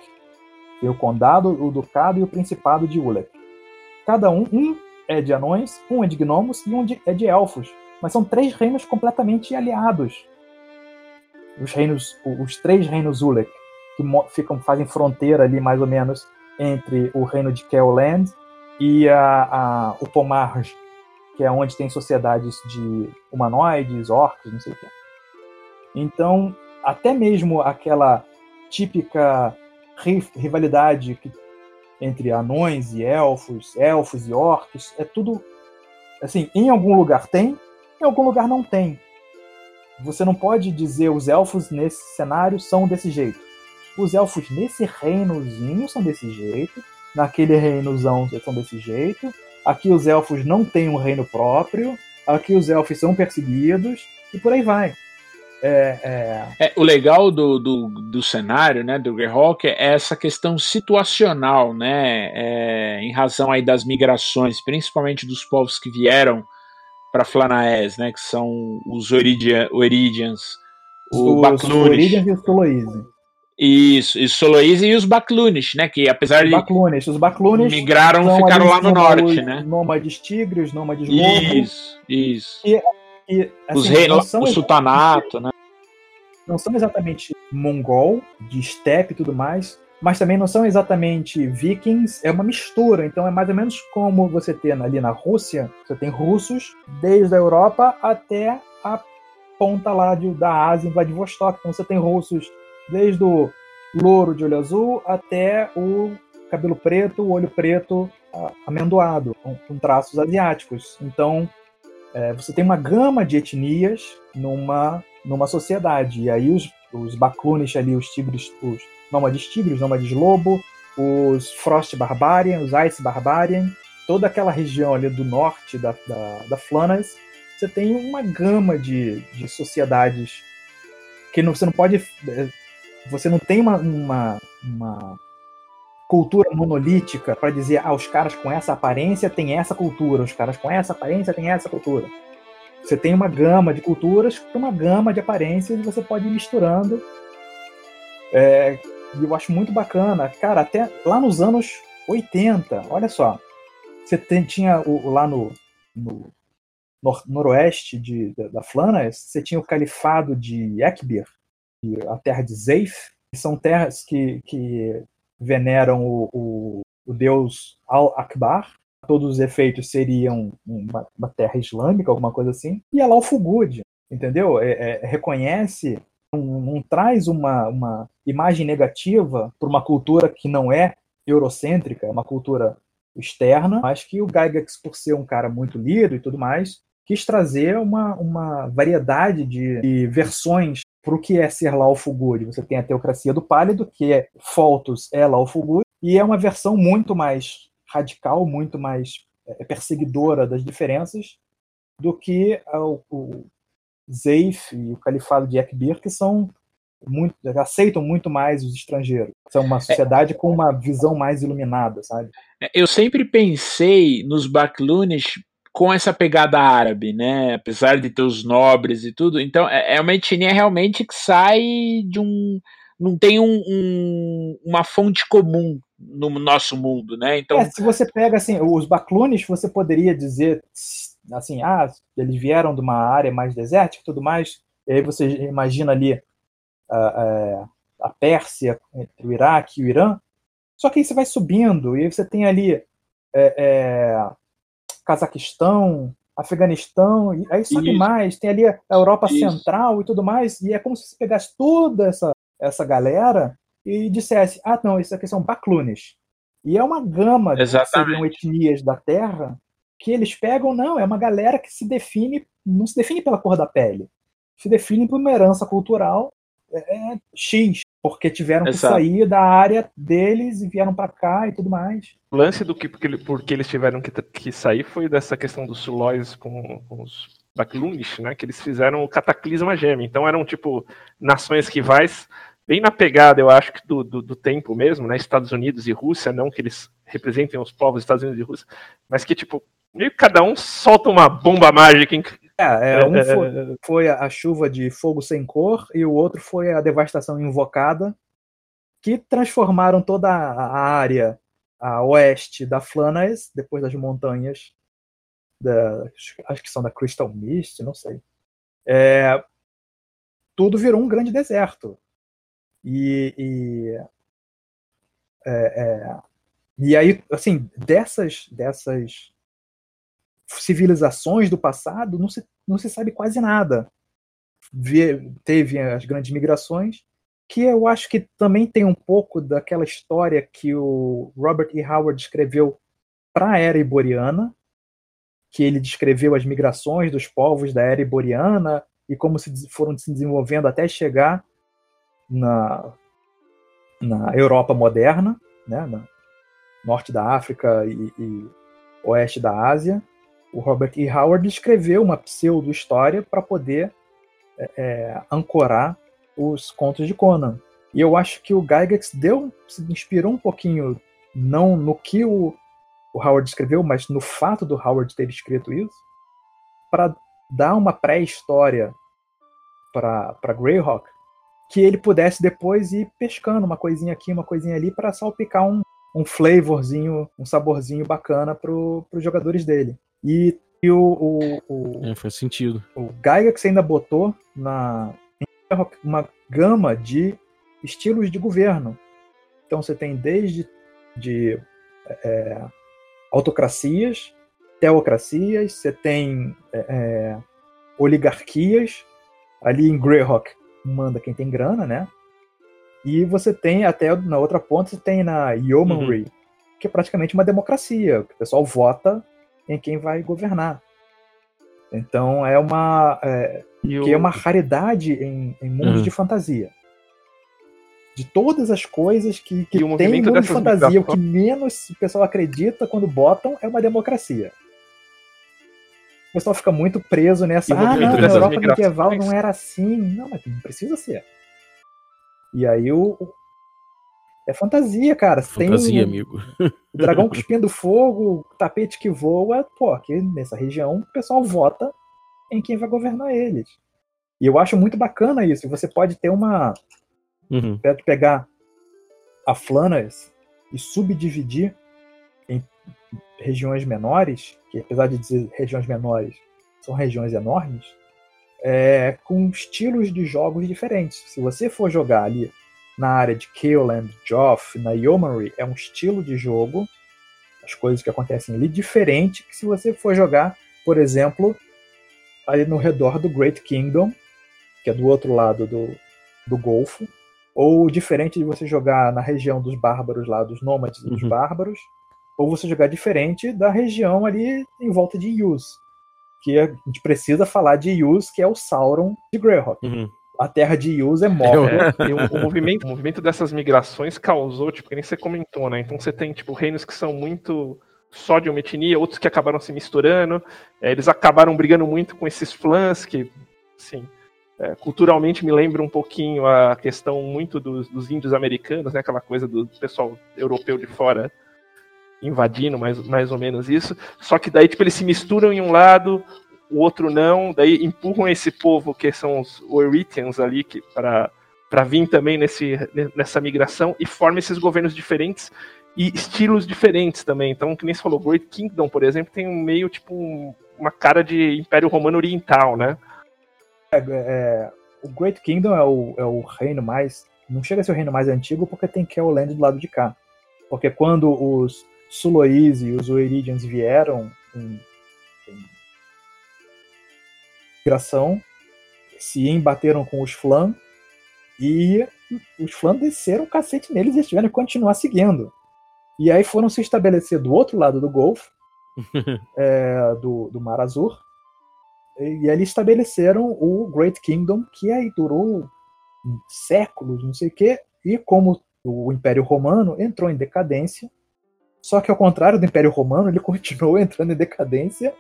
é o condado, o ducado e o principado de Ulek. Cada um, um é de anões, um é de gnomos e um de, é de elfos. Mas são três reinos completamente aliados. Os reinos, os três reinos Ulek que ficam, fazem fronteira ali mais ou menos entre o reino de Keoland e a, a, o Pomarj, que é onde tem sociedades de humanoides, orcs, não sei o que. Então, até mesmo aquela típica rivalidade entre anões e elfos, elfos e orcs, é tudo assim, em algum lugar tem, em algum lugar não tem. Você não pode dizer os elfos nesse cenário são desse jeito os elfos nesse reinozinho são desse jeito, naquele reinozão são desse jeito, aqui os elfos não têm um reino próprio, aqui os elfos são perseguidos, e por aí vai. É, é... É, o legal do, do, do, cenário, né, do Greyhawk é essa questão situacional, né, é, em razão aí das migrações, principalmente dos povos que vieram para Flanaes, né, que são os Oridian, Oridians, o os Oridians e os Toloise. Isso, e Soloise e os Baclunes, né? Que apesar os Baclunes, os Baclunes migraram, ficaram lá no norte, né? Nômades tigres, nômades Isso, isso. E, e, assim, os reis, o sultanato, né? Não são exatamente mongol, de steppe e tudo mais, mas também não são exatamente vikings, é uma mistura. Então é mais ou menos como você tem ali na Rússia, você tem russos desde a Europa até a ponta lá de, da Ásia, em Vladivostok. Então você tem russos desde o louro de olho azul até o cabelo preto, o olho preto amendoado, com, com traços asiáticos. Então é, você tem uma gama de etnias numa, numa sociedade. E aí os, os Baklunish ali, os tigres, os nômades tigres, nômades lobo, os Frost Barbarian, os Ice Barbarian, toda aquela região ali do norte da, da, da Flanders, você tem uma gama de, de sociedades que não, você não pode. É, você não tem uma, uma, uma cultura monolítica para dizer, ah, os caras com essa aparência têm essa cultura, os caras com essa aparência têm essa cultura. Você tem uma gama de culturas, uma gama de aparências, e você pode ir misturando. É, eu acho muito bacana. Cara, até lá nos anos 80, olha só. Você tem, tinha o, lá no, no nor, noroeste de, da, da Flandres, você tinha o califado de Ekbir, a terra de Zeif, que são terras que, que veneram o, o, o deus Al-Akbar. Todos os efeitos seriam uma, uma, terra islâmica, alguma coisa assim. E é lá o entendeu? É, é, reconhece, não, não, traz uma, uma imagem negativa para uma cultura que não é eurocêntrica, é uma cultura externa, mas que o Gygax, por ser um cara muito lido e tudo mais, quis trazer uma, uma variedade de, de versões para o que é ser Laufuguri. Você tem a Teocracia do Pálido, que é Foltos é Laufuguri, e é uma versão muito mais radical, muito mais é, perseguidora das diferenças do que o, o Zeif e o Califado de Ekbir, que são muito, aceitam muito mais os estrangeiros. São uma sociedade é, com uma visão mais iluminada, sabe? Eu sempre pensei nos Baklunish com essa pegada árabe, né? Apesar de ter os nobres e tudo. Então, é, é uma etnia realmente que sai de um. Não tem um, um, uma fonte comum no nosso mundo, né? Então, é, se você pega assim, os Baclunes, você poderia dizer assim, ah, eles vieram de uma área mais desértica e tudo mais. E aí você imagina ali a, a, a Pérsia entre o Iraque e o Irã. Só que aí você vai subindo e você tem ali é, é, Cazaquistão, Afeganistão, e aí sobe mais, tem ali a Europa Isso. Central e tudo mais, e é como se você pegasse toda essa, essa galera e dissesse, ah, não, isso aqui são baclunes. E é uma gama de seriam etnias da Terra que eles pegam, não, é uma galera que se define, não se define pela cor da pele, se define por uma herança cultural é, é X, porque tiveram Exato. que sair da área deles e vieram para cá e tudo mais. O lance do que porque, porque eles tiveram que, que sair foi dessa questão dos Sulóis com, com os Baklunish, né? Que eles fizeram o cataclisma gêmeo. Então eram tipo nações rivais, bem na pegada, eu acho que do, do, do, tempo mesmo, né? Estados Unidos e Rússia, não que eles representem os povos dos Estados Unidos e Rússia, mas que tipo meio que cada um solta uma bomba mágica é, é, um foi, foi, a chuva de fogo sem cor e o outro foi a devastação invocada, que transformaram toda a área a oeste da Flanders, depois das montanhas, da, acho que são da Crystal Mist, não sei. É, tudo virou um grande deserto. E, e, é, é e aí, assim, dessas, dessas civilizações do passado, não se, não se sabe quase nada. teve as grandes migrações, que eu acho que também tem um pouco daquela história que o Robert E. Howard escreveu para a era iboriana, que ele descreveu as migrações dos povos da era iboriana e como se foram se desenvolvendo até chegar na, na Europa moderna, né, no norte da África e, e oeste da Ásia o Robert E. Howard escreveu uma pseudo-história para poder é, é, ancorar os contos de Conan. E eu acho que o Gygax deu, se inspirou um pouquinho, não no que o, o Howard escreveu, mas no fato do Howard ter escrito isso, para dar uma pré-história para Greyhawk, que ele pudesse depois ir pescando uma coisinha aqui, uma coisinha ali, para salpicar um, um flavorzinho, um saborzinho bacana para os jogadores dele. E, e o, o, o, É, faz sentido. O Gygax ainda botou na uma gama de estilos de governo. Então você tem desde de é, autocracias, teocracias, você tem é, é oligarquias, ali em Greyhawk manda quem tem grana, né? E você tem até na outra ponta, você tem na Yeomanry, uhum. que é praticamente uma democracia. O pessoal vota em quem vai governar. Então é uma é, que é uma raridade em, em mundos uhum. de fantasia. De todas as coisas que, que tem mundo de fantasia, o que menos o pessoal acredita quando botam é uma democracia. O pessoal fica muito preso nessa. Ah, não, na Europa medieval não era assim. Não, mas não precisa ser. E aí o. É fantasia, cara. Fantasia, tem amigo. O *laughs* dragão *laughs* cuspindo fogo, o tapete que voa. Pô, aqui nessa região o pessoal vota em quem vai governar eles. E eu acho muito bacana isso. Você pode ter uma. Uhum. Pode pegar a Flanders e subdividir regiões menores, que apesar de dizer regiões menores, são regiões enormes, é, com estilos de jogos diferentes. Se você for jogar ali na área de Kaleland, Joff, na Yeomanry, é um estilo de jogo, as coisas que acontecem ali, diferente que se você for jogar, por exemplo, ali no redor do Great Kingdom, que é do outro lado do, do Golfo, ou diferente de você jogar na região dos bárbaros lá, dos nômades e dos uhum. bárbaros, ou você jogar diferente da região ali em volta de Yus, que a gente precisa falar de Yus, que é o Sauron de Greyhawk. Uhum. A terra de Yus é morta. É, o, o, movimento, o movimento dessas migrações causou, tipo, que nem você comentou, né? Então você tem, tipo, reinos que são muito só de uma etnia, outros que acabaram se misturando. É, eles acabaram brigando muito com esses flãs que, assim, é, culturalmente me lembra um pouquinho a questão muito dos, dos, índios americanos, né? Aquela coisa do pessoal europeu de fora invadindo, mais, mais ou menos isso. Só que daí, tipo, eles se misturam em um lado, o outro não, daí empurram esse povo que são os Oeritians ali, para para vir também nesse, nessa migração e forma esses governos diferentes e estilos diferentes também. Então, que nem você falou, Great Kingdom, por exemplo, tem um meio tipo um, uma cara de Império Romano Oriental, né? É, é, o Great Kingdom é o, é o reino mais. Não chega a ser o reino mais antigo porque tem Keoland do lado de cá. Porque quando os Sulois e os Oeridians vieram em, em migração, se embateram com os Flan e os Flan desceram o cacete neles e eles tiveram que continuar seguindo. E aí foram se estabelecer do outro lado do Golfo, *laughs* é, do, do Mar Azul, e, e ali estabeleceram o Great Kingdom, que aí durou séculos, não sei o quê, e como o Império Romano entrou em decadência, só que ao contrário do Império Romano, ele *laughs* continuou entrando em decadência,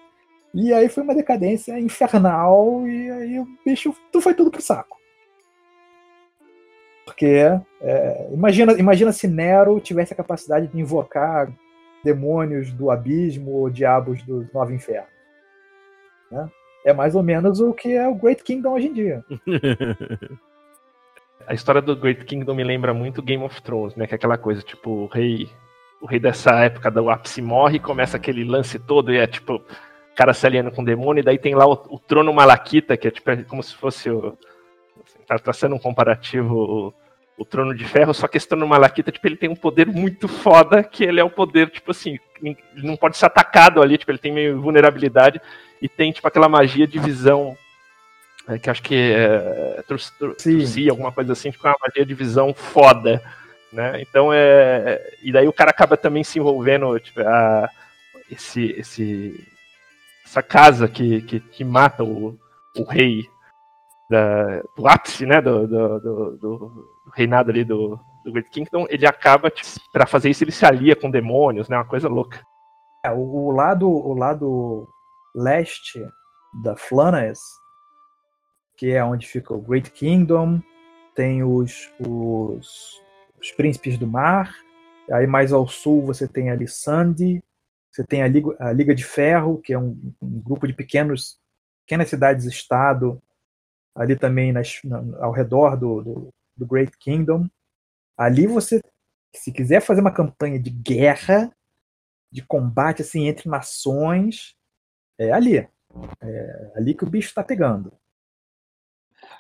e aí foi uma decadência infernal, e aí o bicho foi tudo pro saco. Porque é, imagina, imagina se Nero tivesse a capacidade de invocar demônios do abismo ou diabos do Nove Infernos. Né? É mais ou menos o que é o Great Kingdom hoje em dia. *laughs* a história do Great Kingdom me lembra muito Game of Thrones, né? Que é aquela coisa, tipo, o rei, o rei dessa época do ápice morre, começa aquele lance todo e é tipo, cara se aliando com o demônio, e daí tem lá o, o trono Malaquita, que é tipo é como se fosse o tá traçando um comparativo o, o Trono de Ferro, só que esse Trono Malaquita, tipo, ele tem um poder muito foda, que ele é o poder, tipo assim, ele não pode ser atacado ali, tipo, ele tem meio vulnerabilidade, e tem, tipo, aquela magia de visão, é, que acho que é, Trucia, alguma coisa assim, tipo, é uma magia de visão foda, né, então é, e daí o cara acaba também se envolvendo, tipo, a, esse, esse, essa casa que, que, que mata o, o rei da, do ápice, né, do, do, do, do reinado ali do, do Great Kingdom, ele acaba, tipo, para fazer isso, ele se alia com demônios, né, uma coisa louca. É, o, o, lado, o lado leste da Flanaes, que é onde fica o Great Kingdom, tem os, os, os príncipes do mar, aí mais ao sul você tem Sandy, você tem a Liga, a Liga de Ferro, que é um, um grupo de pequenos, pequenas cidades-estado ali também nas, ao redor do, do, do, Great Kingdom. Ali você, se quiser fazer uma campanha de guerra, de combate assim entre nações, é ali. É ali que o bicho está pegando.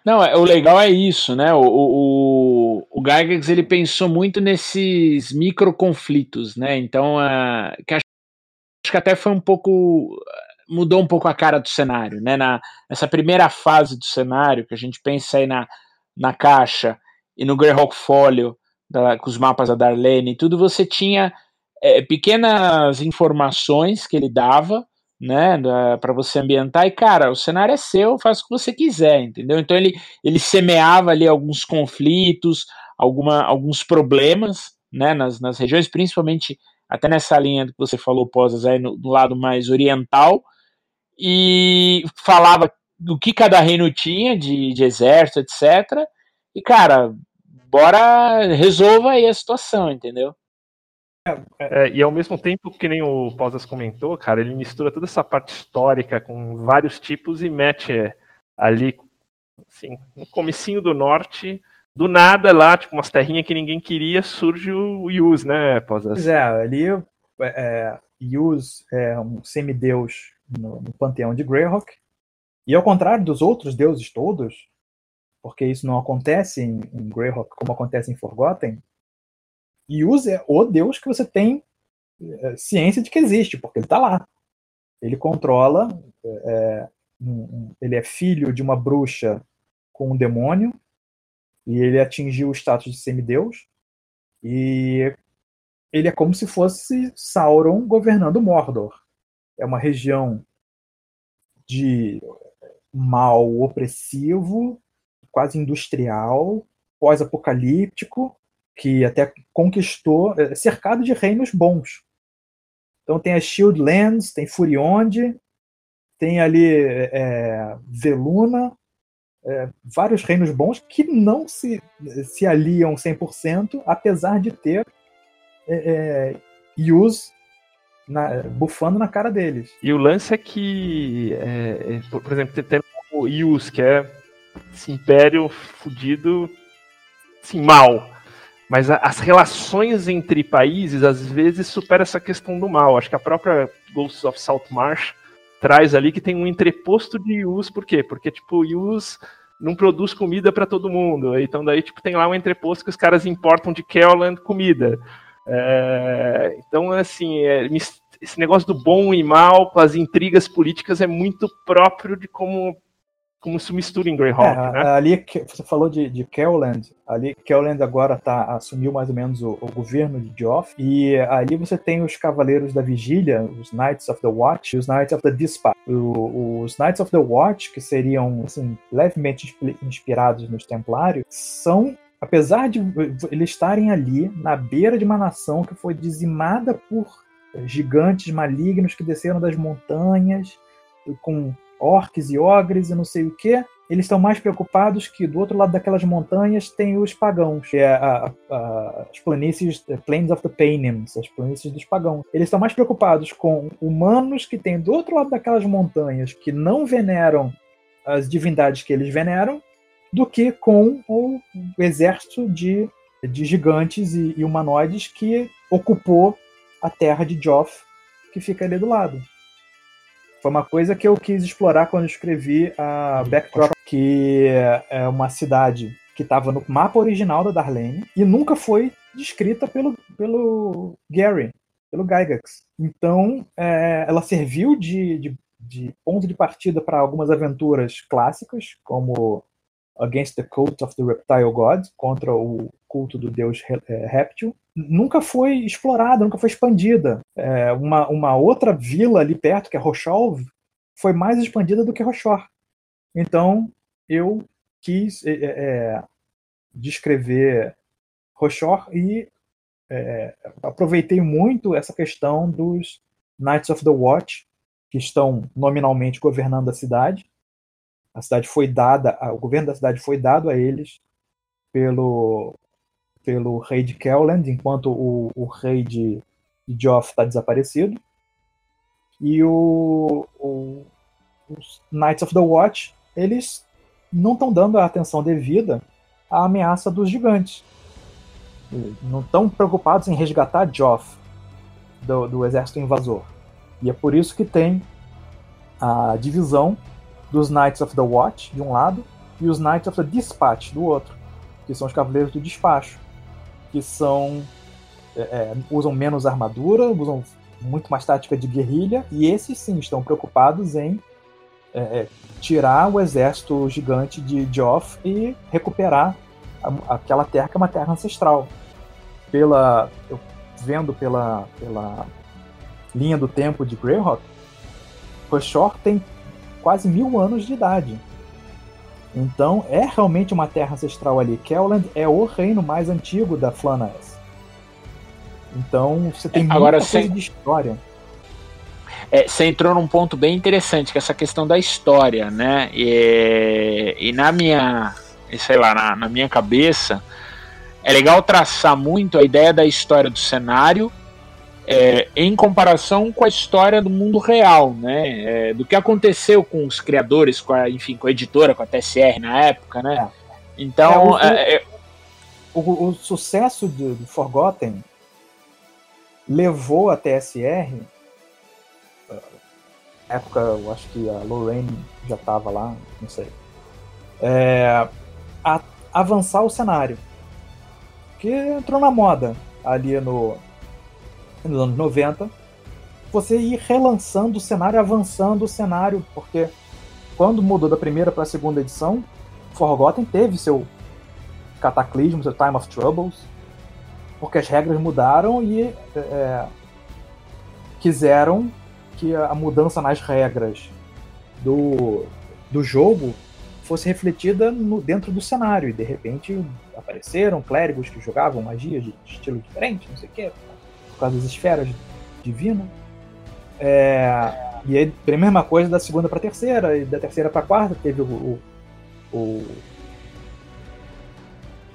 Não, é, o legal é isso, né? O, o, o Gygax ele pensou muito nesses micro conflitos, né? Então, uh, que acho, acho que até foi um pouco mudou um pouco a cara do cenário, né? Na, nessa primeira fase do cenário, que a gente pensa aí na, na caixa e no Greyhawk Folio, da, com os mapas da Darlene e tudo, você tinha é, pequenas informações que ele dava, né, para você ambientar, e cara, o cenário é seu, faz o que você quiser, entendeu? Então ele, ele semeava ali alguns conflitos, alguma, alguns problemas, né, nas, nas regiões, principalmente até nessa linha que você falou, Posas, aí no, do lado mais oriental, e falava do que cada reino tinha de, de exército, etc. E, cara, bora resolva aí a situação, entendeu? É, e ao mesmo tempo, que nem o Posas comentou, cara, ele mistura toda essa parte histórica com vários tipos e mete é, ali, assim, no comecinho do norte, do nada lá, tipo, umas terrinhas que ninguém queria, surge o Yus, né, Posas? Pois é, ali é, Yus é um semideus no, no panteão de Greyhawk, e ao contrário dos outros deuses todos, porque isso não acontece em, em Greyhawk como acontece em Forgotten, Yus é o deus que você tem é, ciência de que existe, porque ele está lá. Ele controla, é, um, ele é filho de uma bruxa com um demônio, e ele atingiu o status de semideus, e ele é como se fosse Sauron governando Mordor. É uma região de mal opressivo, quase industrial, pós-apocalíptico, que até conquistou, é, cercado de reinos bons. Então tem as Shieldlands, tem Furionde, tem ali é, Veluna, é, vários reinos bons que não se, se aliam 100%, apesar de ter é, é, Yus na, bufando na cara deles. E o lance é que, é, é por, por, exemplo, tem o Yus, que é esse império fudido, assim, mal. Mas a, as relações entre países, às vezes, supera essa questão do mal. Acho que a própria Ghosts of Saltmarsh traz ali que tem um entreposto de Yus, por quê? Porque, tipo, Yus não produz comida para todo mundo. Então daí, tipo, tem lá um entreposto que os caras importam de Kelland comida. É, então, assim, é, esse negócio do bom e mal com as intrigas políticas é muito próprio de como como se mistura em Greyhawk, é, né? Ali você falou de, de Kelland, ali Kelland agora tá, assumiu mais ou menos o, o, governo de Geoff, e ali você tem os Cavaleiros da Vigília, os Knights of the Watch e os Knights of the Dispatch. O, os Knights of the Watch, que seriam assim, levemente inspirados nos Templários, são apesar de eles estarem ali na beira de uma nação que foi dizimada por gigantes malignos que desceram das montanhas com orques e ogres e não sei o que, eles estão mais preocupados que do outro lado daquelas montanhas tem os pagãos, que é a, a, as planícies, the Plains of the Paynims, as planícies dos pagãos. Eles estão mais preocupados com humanos que tem do outro lado daquelas montanhas que não veneram as divindades que eles veneram, do que com o exército de, de gigantes e, e humanoides que ocupou a terra de Joff, que fica ali do lado. Foi uma coisa que eu quis explorar quando escrevi a Backdrop, que é uma cidade que estava no mapa original da Darlene e nunca foi descrita pelo, pelo Gary, pelo Gygax. Então, é, ela serviu de, de, de ponto de partida para algumas aventuras clássicas, como Against the Cult of the Reptile God, contra o culto do deus é, réptil, nunca foi explorada, nunca foi expandida. É, uma, uma outra vila ali perto, que é Rocholv, foi mais expandida do que Rochor. Então, eu quis é, é, é descrever Rochor e é, aproveitei muito essa questão dos Knights of the Watch, que estão nominalmente governando a cidade, a cidade foi dada, o governo da cidade foi dado a eles pelo, pelo rei de Kelland, enquanto o, o rei de, de Joff está desaparecido. E o, o, os Knights of the Watch, eles não estão dando a atenção devida à ameaça dos gigantes. Não estão preocupados em resgatar Joff do, do exército invasor. E é por isso que tem a divisão dos Knights of the Watch, de um lado, e os Knights of the Dispatch, do outro, que são os Cavaleiros do Despacho, que são. É, é usam menos armadura, usam muito mais tática de guerrilha, e esses sim estão preocupados em é, é tirar o exército gigante de Geoff e recuperar a, aquela terra que é uma terra ancestral. Pela, eu, vendo pela, pela linha do tempo de Greyhawk, Roshor tem quase mil anos de idade. Então é realmente uma terra ancestral ali. Kelland é o reino mais antigo da Flanaess. Então você tem muita Agora, coisa de história. É, você entrou num ponto bem interessante, que é essa questão da história, né? E, e na minha, sei lá, na, na minha cabeça, é legal traçar muito a ideia da história do cenário é, em comparação com a história do mundo real, né? É, do que aconteceu com os criadores, com a, enfim, com a editora, com a TSR na época, né? É. Então, é, é, o, o, o, sucesso do, do, Forgotten levou a TSR, na época, eu acho que a Lorraine já estava lá, não sei, é, a avançar o cenário, que entrou na moda ali no nos anos 90, você ir relançando o cenário, avançando o cenário, porque quando mudou da primeira para a segunda edição, Forgotten teve seu cataclismo, seu Time of Troubles, porque as regras mudaram e é, é quiseram que a mudança nas regras do, do jogo fosse refletida no, dentro do cenário. E de repente apareceram clérigos que jogavam magia de estilo diferente, não sei o quê causa das esferas divinas. É, e aí, a mesma coisa da segunda para terceira, e da terceira para quarta, teve o, o, o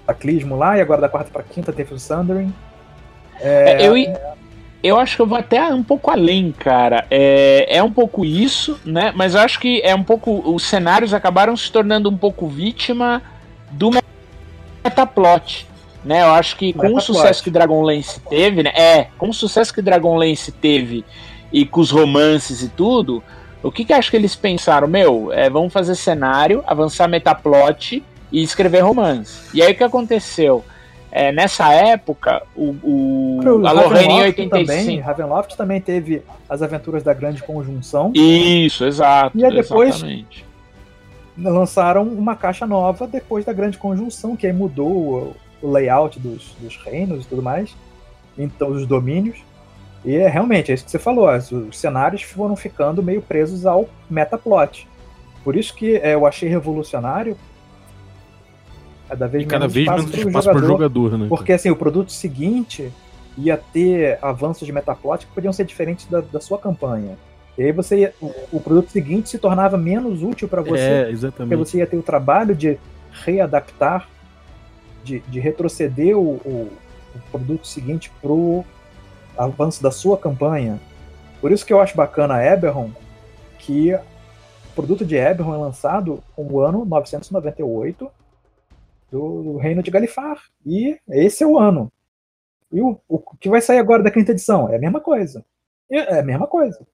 Cataclismo lá, e agora da quarta para quinta teve o Sundering. É, é, eu, eu acho que eu vou até um pouco além, cara. É, é um pouco isso, né? Mas eu acho que é um pouco. Os cenários acabaram se tornando um pouco vítima do metaplot. Né, eu acho que com o sucesso que Dragonlance teve, né? É, com o sucesso que Dragonlance teve e com os romances e tudo, o que que acho que eles pensaram? Meu, é, vamos fazer cenário, avançar metaplot e escrever romance. E aí o que aconteceu? É, nessa época, o, o a Lorraine em 85. Também, Ravenloft também teve as aventuras da Grande Conjunção. Isso, exato. E aí depois exatamente. lançaram uma caixa nova depois da Grande Conjunção, que aí mudou o layout dos, dos reinos e tudo mais, então os domínios. E é realmente é isso que você falou, os cenários foram ficando meio presos ao metaplot. Por isso que é, eu achei revolucionário cada vez, e cada menos, vez espaço menos espaço para o jogador, jogador, né? Porque assim, o produto seguinte ia ter avanços de metaplot que podiam ser diferentes da, da sua campanha. E aí você ia, o, o, produto seguinte se tornava menos útil para você, é, exatamente. porque você ia ter o trabalho de readaptar de, de retroceder o, o, o produto seguinte pro avanço da sua campanha. Por isso que eu acho bacana a Eberron, que o produto de Eberron é lançado no ano 998 do, do Reino de Galifar. E esse é o ano. E o, o que vai sair agora da quinta edição? É a mesma coisa. É a mesma coisa.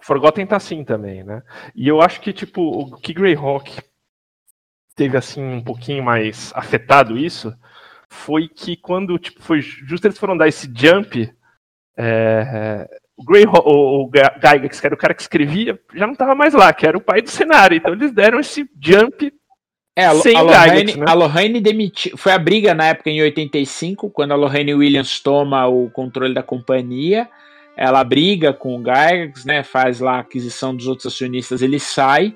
Forgotten tá assim também, né? E eu acho que, tipo, o que Greyhawk teve assim um pouquinho mais afetado isso foi que quando tipo foi justo eles foram dar esse jump é, o Gray o, o Gygax, que era o cara que escrevia já não estava mais lá que era o pai do cenário então eles deram esse jump é, a, sem a Lorraine, né? a Lorraine demitiu. Foi a briga na época em 85, quando a Lorraine Williams toma o controle da companhia. Ela briga com o Gygax, né? Faz lá a aquisição dos outros acionistas, ele sai.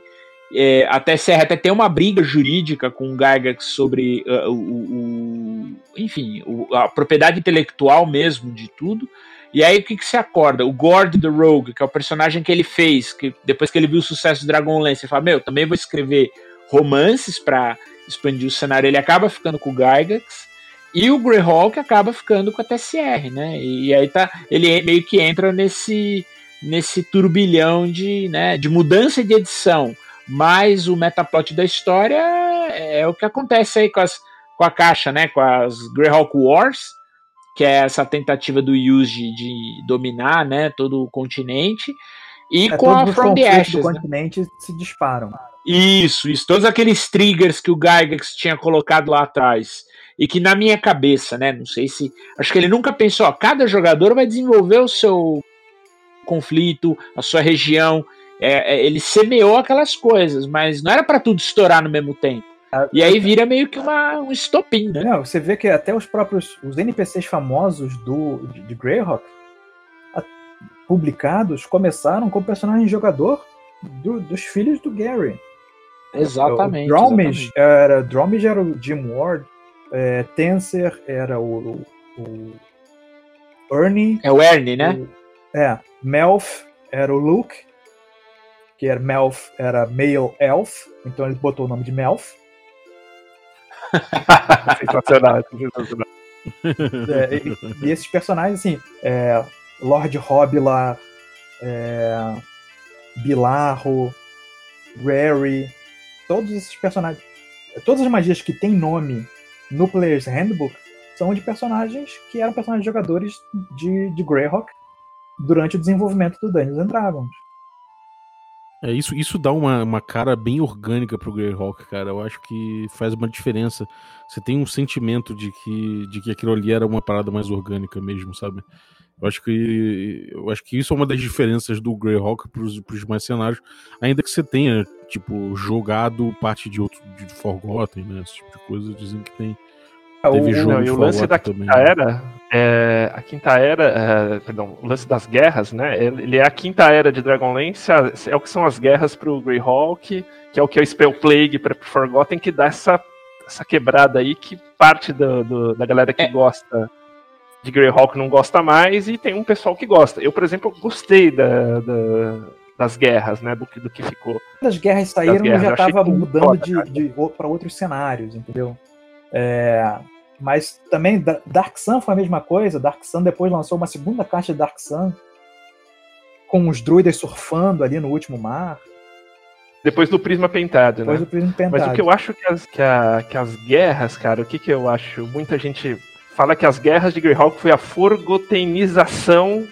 É, até Serra até tem uma briga jurídica com o Gygax sobre uh, o, o, enfim, o, a propriedade intelectual mesmo de tudo. E aí o que, que se acorda? O Gord the Rogue, que é o personagem que ele fez, que depois que ele viu o sucesso de Dragonlance, ele fala: Meu, também vou escrever romances para expandir o cenário. Ele acaba ficando com o Gygax. E o Greyhawk acaba ficando com a TSR, né? E, e aí tá, ele meio que entra nesse nesse turbilhão de, né, de mudança de edição mas o metaplot da história é, é o que acontece aí com, as, com a caixa, né? Com as Greyhawk Wars, que é essa tentativa do Yuji de dominar né, todo o continente. E É, com a From the Ashes. do né? continente se disparam. Isso, isso. Todos aqueles triggers que o Gygax tinha colocado lá atrás. E que na minha cabeça, né? Não sei se. Acho que ele nunca pensou, ó, cada jogador vai desenvolver o seu conflito, a sua região. É, é, ele semeou aquelas coisas, mas não era pra tudo estourar no mesmo tempo. Ah, E aí vira meio que uma, um estopim, né? Não, você vê que até os próprios os NPCs famosos do, de, de Greyhawk a- publicados começaram com o personagem jogador do- dos filhos do Gary. Exatamente. O Dromage era, Dromage era o Jim Ward, é, Tenser era o, o, o Ernie, É o Ernie, né? o- é, Melf era o Luke, que era Melf era Male Elf, então ele botou o nome de Melf. *laughs* Sensacional, sensacional. É, e, e esses personagens, assim, é, Lord Hobilar, é, Bilarro, Rary, todos esses personagens, todas as magias que têm nome no Player's Handbook são de personagens que eram personagens jogadores de, de Greyhawk durante o desenvolvimento do Dungeons and Dragons. É, isso, isso dá uma, uma cara bem orgânica pro Greyhawk, cara. Eu acho que faz uma diferença. Você tem um sentimento de que, de que aquilo ali era uma parada mais orgânica mesmo, sabe? Eu acho que eu acho que isso é uma das diferenças do Greyhawk pros, pros demais cenários, ainda que você tenha, tipo, jogado parte de outro de Forgotten, né? Esse tipo de coisa, dizem que tem. Teve O- jogo Não, e o lance da também. quinta era, é, a quinta era, é, perdão, o lance das guerras, né? Ele é a quinta era de Dragonlance, é o que são as guerras pro Greyhawk, que é o que é o Spell Plague para Forgotten, que dá essa, essa quebrada aí que parte do, do- da galera que É. gosta de Greyhawk não gosta mais e tem um pessoal que gosta. Eu, por exemplo, gostei da, da- das guerras, né? Do que, do que ficou. As guerras saíram, guerras, eu já estava mudando foda, de, cara. de, para outros cenários, entendeu? É, mas também Da- Dark Sun foi a mesma coisa. Dark Sun depois lançou uma segunda caixa de Dark Sun com os druidas surfando ali no último mar. Depois do Prisma Pentado, Depois né? do Prisma Mas Pentado. o que eu acho que as, que, a- que as guerras, cara, o que, que eu acho? Muita gente fala que as guerras de Greyhawk foi a forgotenização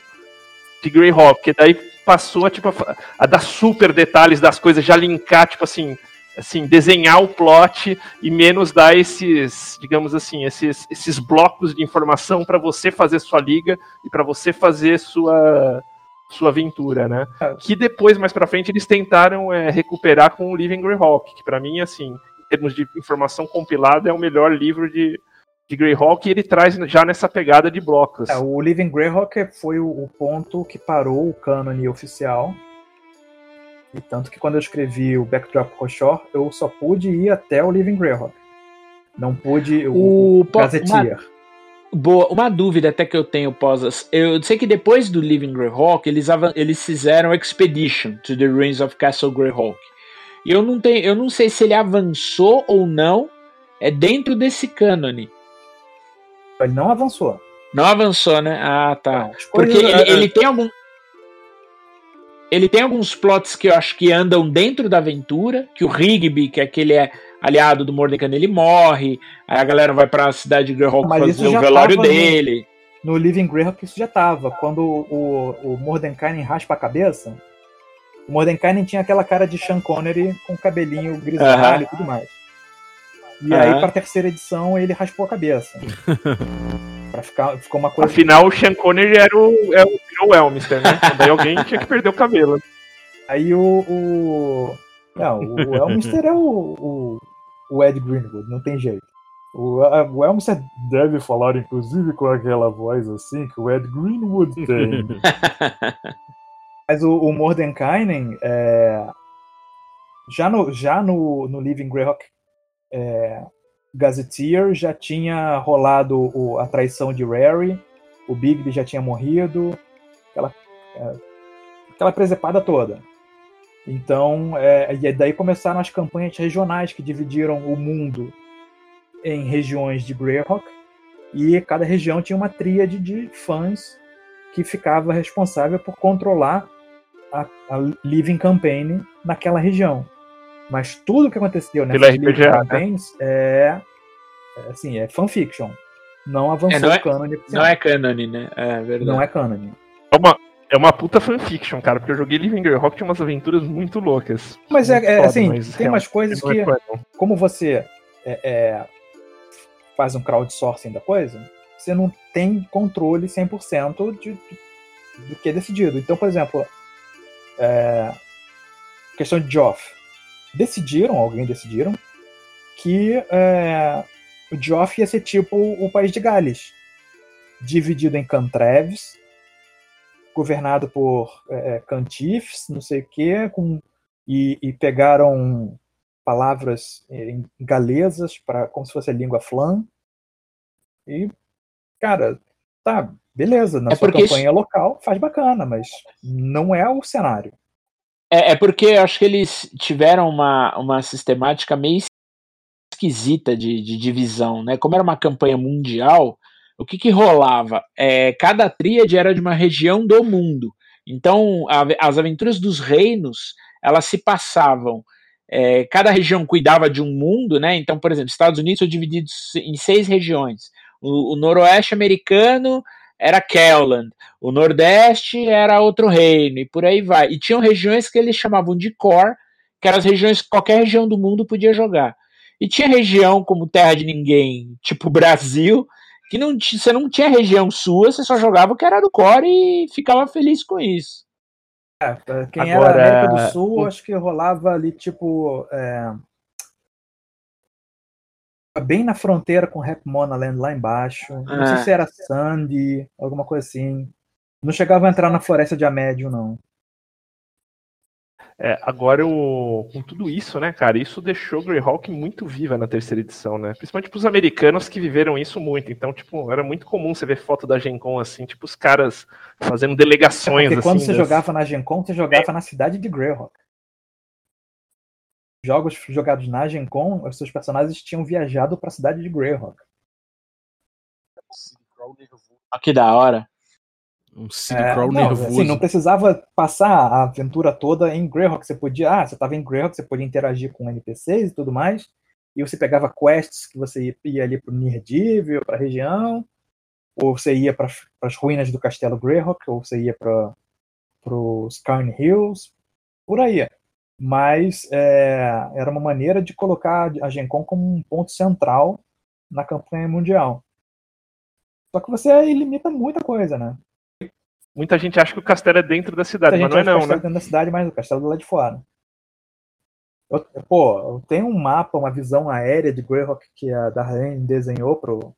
de Greyhawk, que daí passou a, tipo, a, a dar super detalhes das coisas, já linkar, tipo assim, assim, desenhar o plot e menos dar esses, digamos assim, esses, esses blocos de informação para você fazer sua liga e para você fazer sua sua aventura, né? É. Que depois, mais pra frente, eles tentaram é, recuperar com o Living Greyhawk, que pra mim, assim, em termos de informação compilada, é o melhor livro de, de Greyhawk e ele traz já nessa pegada de blocos. É, o Living Greyhawk foi o, o ponto que parou o cânone oficial. E tanto que quando eu escrevi o Backdrop Roshor, eu só pude ir até o Living Greyhawk. Não pude o, O, Gazetteer. Boa, uma dúvida até que eu tenho pós. as- Eu sei que depois do Living Greyhawk, eles, eles fizeram Expedition to the Ruins of Castle Greyhawk. E eu não, tenho, eu não sei se ele avançou ou não é dentro desse cânone. Ele não avançou. Não avançou, né? Ah, tá. Porque ele, ele tem algum. Ele tem alguns plots que eu acho que andam dentro da aventura, que o Rigby, que é aquele é aliado do Mordecai, ele morre, aí a galera vai pra cidade de Greyhawk Mas fazer o velório tava no- dele. No Living Greyhawk isso já tava. Quando o, o Mordenkainen raspa a cabeça, o Mordenkainen tinha aquela cara de Sean Connery com cabelinho grisalho e tudo mais. E aí, Aham. pra terceira edição, ele raspou a cabeça. *laughs* pra ficar, ficou uma coisa. Afinal, o Sean Connery era o, é o, Elmister, né? Daí alguém tinha que perder o cabelo. Aí o. o... Não, o Elmister é o, o, o Ed Greenwood, não tem jeito. O, o Elmister deve falar, inclusive, com aquela voz assim que o Ed Greenwood tem. *laughs* Mas o, o Mordenkainen, é, já, no, já no, no Living Greyhawk é, Gazetteer já tinha rolado o- a traição de Rary, o Bigby já tinha morrido, aquela, é, aquela presepada toda. Então, é, e daí começaram as campanhas regionais que dividiram o mundo em regiões de Greyhawk, e cada região tinha uma tríade de fãs que ficava responsável por controlar a, a Living Campaign naquela região. Mas tudo que aconteceu nessas Living RPGA, né? É, é, assim, é fanfiction. Não avançou É, não é- o cânone. Não é canon, né? É verdade. Não é cânone. É uma, É uma puta fanfiction, cara, porque eu joguei Living Greyhawk tinha umas aventuras muito loucas. Mas é, Muito é foda, assim, mas tem umas coisas é que, não. como você é, é, faz um crowdsourcing da coisa, você não tem controle 100% de, de, do que é decidido. Então, por exemplo, é, questão de Joff. Decidiram, alguém decidiram, que é, o Joff ia ser tipo o país de Gales, dividido em cantreves, governado por é, cantifes, não sei o quê, com, e, e pegaram palavras é, em galesas para como se fosse a língua flam. E, cara, tá, beleza, na É sua campanha local faz bacana, mas não é o cenário. É, é porque eu acho que eles tiveram uma, uma sistemática meio esquisita de, de divisão, né? Como era uma campanha mundial, o que, que rolava? É, cada tríade era de uma região do mundo. Então, a- as aventuras dos reinos, elas se passavam. é, cada região cuidava de um mundo, né? Então, por exemplo, Estados Unidos são divididos em seis regiões. O, o noroeste americano era Kelland, o nordeste era outro reino, e por aí vai. E tinham regiões que eles chamavam de core, que eram as regiões que qualquer região do mundo podia jogar. E tinha região como Terra de Ninguém, tipo Brasil, que não, você não tinha região sua, você só jogava o que era do core e ficava feliz com isso. É, Quem Agora, era América do Sul, o- acho que rolava ali, tipo. é, bem na fronteira com Rap Monaland lá embaixo. Não sei Ah. se era Sandy, alguma coisa assim. Não chegava a entrar na floresta de Amédio, não. É, agora eu, com tudo isso, né, cara, isso deixou Greyhawk muito viva na terceira edição, né? Principalmente pros americanos que viveram isso muito. Então, tipo, era muito comum você ver foto da Gen Con assim, tipo, os caras fazendo delegações Porque assim. quando você das- jogava na Gen Con, você jogava na cidade de Greyhawk. Jogos jogados na Gen Con, os seus personagens tinham viajado para a cidade de Greyhawk. Olha que da hora. Um É, não, nervoso. assim, não precisava passar a aventura toda em Greyhawk. Você podia, ah, você estava em Greyhawk, você podia interagir com NPCs e tudo mais. E você pegava quests que você ia, ia ali pro Nirdiv, para a região, ou você ia para as ruínas do castelo Greyhawk, ou você ia para os Carn Hills, por aí. Mas é, era uma maneira de colocar a Gen Con como um ponto central na campanha mundial. Só que você limita muita coisa, né? Muita gente acha que o castelo é dentro da cidade, Muita mas não é acha que o não, castelo né? dentro da cidade, mas o castelo do lado de fora. Eu, pô, eu tenho um mapa, uma visão aérea de Greyhawk que a Darlene desenhou pro.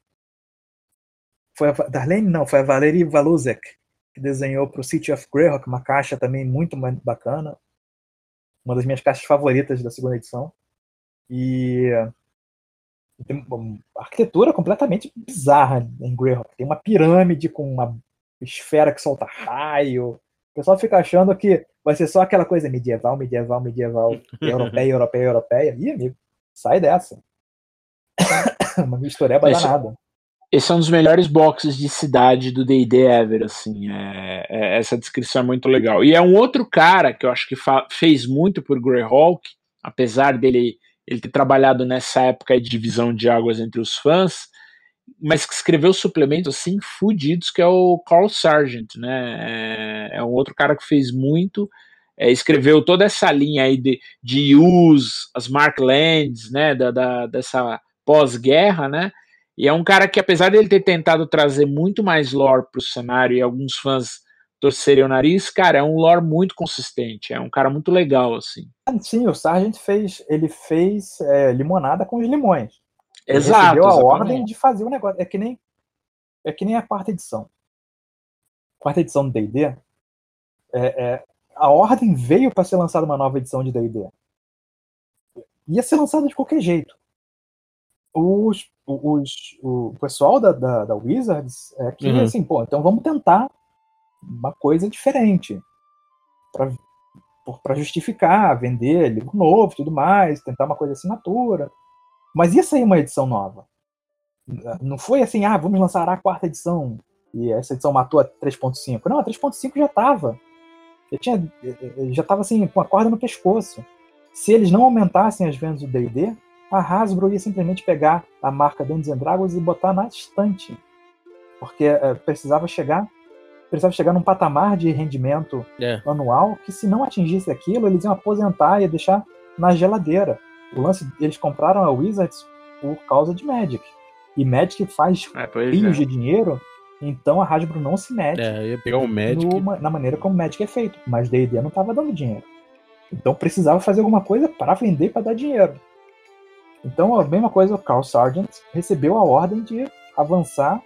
Foi a Darlene? Não, foi a Valerie Valuzek que desenhou pro City of Greyhawk, uma caixa também muito bacana. Uma das minhas caixas favoritas da segunda edição. E tem uma arquitetura completamente bizarra em Greyhawk. Tem uma pirâmide com uma esfera que solta raio. O pessoal fica achando que vai ser só aquela coisa medieval, medieval, medieval, *laughs* europeia, europeia, europeia. Ih, amigo, sai dessa. *coughs* Uma mistureba Esse- danada. Esse é um dos melhores boxes de cidade do D&D ever, assim, é, é- essa descrição é muito legal. E é um outro cara que eu acho que fez muito por Greyhawk, apesar dele ele ter trabalhado nessa época de divisão de águas entre os fãs, mas que escreveu suplementos assim fudidos, que é o Carl Sargent, né? É, é um outro cara que fez muito, é, escreveu toda essa linha aí de, de use, as Marklands, né? Da, da- dessa pós-guerra, né? E é um cara que, apesar dele ter tentado trazer muito mais lore pro cenário e alguns fãs torcerem o nariz, cara, é um lore muito consistente, é um cara muito legal, assim. Sim, o Sargent fez, ele fez é, limonada com os limões. Ele Exato. recebeu a exatamente. ordem de fazer o negócio. É que nem é que nem a quarta edição. Quarta edição do D&D, é, é, a ordem veio para ser lançada uma nova edição de D&D. Ia ser lançada de qualquer jeito. Os, os, o pessoal da, da, da Wizards é que, Uhum. assim, pô, então vamos tentar uma coisa diferente para justificar, vender livro novo tudo mais, tentar uma coisa de assinatura. Mas ia sair uma edição nova. Não foi assim, ah, vamos lançar a quarta edição e essa edição matou a 3.5. Não, a 3.5 já estava. Já tinha, já estava assim, com a corda no pescoço. Se eles não aumentassem as vendas do D&D, a Hasbro ia simplesmente pegar a marca Dungeons and Dragons e botar na estante. Porque é, precisava chegar precisava chegar num patamar de rendimento É. anual que se não atingisse aquilo, eles iam aposentar e deixar na geladeira. O lance, eles compraram a Wizards por causa de Magic. E Magic faz É, rios é. de dinheiro, então a Hasbro não se mete É, ia pegar o Magic. no- na maneira como Magic é feito. Mas D&D não estava dando dinheiro. Então precisava fazer alguma coisa para vender para dar dinheiro. Então a mesma coisa, o Carl Sargent recebeu a ordem de avançar,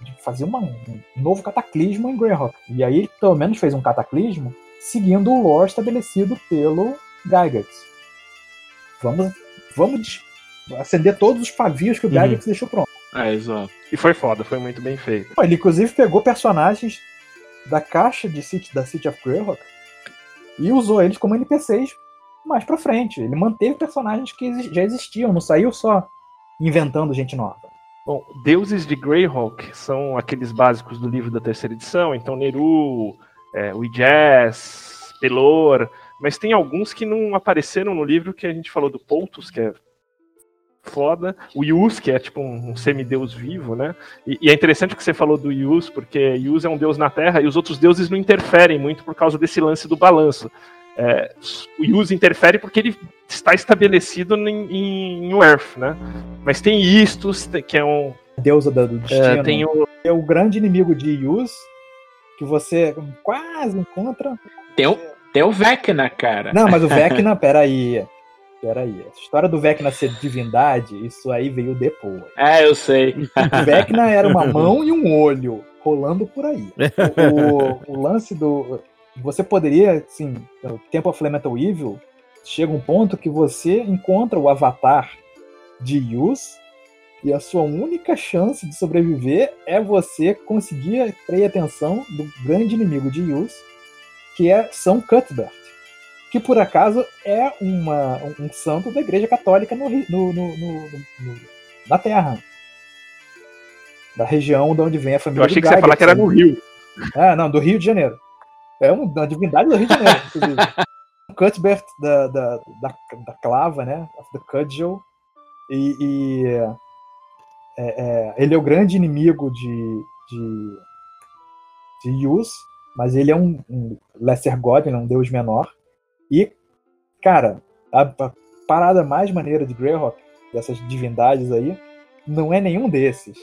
de fazer uma- um novo cataclismo em Greyhawk. E aí ele pelo menos fez um cataclismo seguindo o lore estabelecido pelo Gygax. Vamos, vamos acender todos os pavios que o Uhum. Gygax deixou pronto. É, exato. E foi foda, foi muito bem feito. Ele inclusive pegou personagens da caixa de City, da City of Greyhawk e usou eles como NPCs mais pra frente. Ele manteve personagens que já existiam, não saiu só inventando gente nova. Bom, deuses de Greyhawk são aqueles básicos do livro da terceira edição, então Neru, é, Wijaz, Pelor, mas tem alguns que não apareceram no livro que a gente falou do Pontus, que é foda, o Yus, que é tipo um, um semideus vivo, né? E, e é interessante que você falou do Yus, porque Yus é um deus na Terra e os outros deuses não interferem muito por causa desse lance do balanço. É, o Yus interfere porque ele está estabelecido em, em, em Earth, né? Mas tem Istus, que é um, A deusa da- do destino é, tem o, é o grande inimigo de Yus, que você quase encontra. Tem o, tem o Vecna, cara. Não, mas o *laughs* Vecna, peraí. Peraí. Essa história do Vecna ser divindade, isso aí veio depois. É, eu sei. O Vecna era uma mão e um olho rolando por aí. *laughs* O, o lance do. Você poderia, assim, no Temple of Elemental Evil, chega um ponto que você encontra o avatar de Yus e a sua única chance de sobreviver é você conseguir atrair a atenção do grande inimigo de Yus, que é São Cuthbert, que por acaso é uma, um, santo da Igreja Católica no, no- no- na Terra. Da região de onde vem a família eu achei que você ia falar que era no Rio. ah, não, do Rio de Janeiro. É um- uma divindade do Rio de Janeiro, inclusive. *laughs* Cuthbert da, da, da, da clava, né? Of the Cudgel. E, e, é, é, ele é o grande inimigo de, de, de Yus, mas ele é um, um Lesser God, ele é um deus menor. E, cara, a, a parada mais maneira de Greyhawk, dessas divindades aí, não é nenhum desses.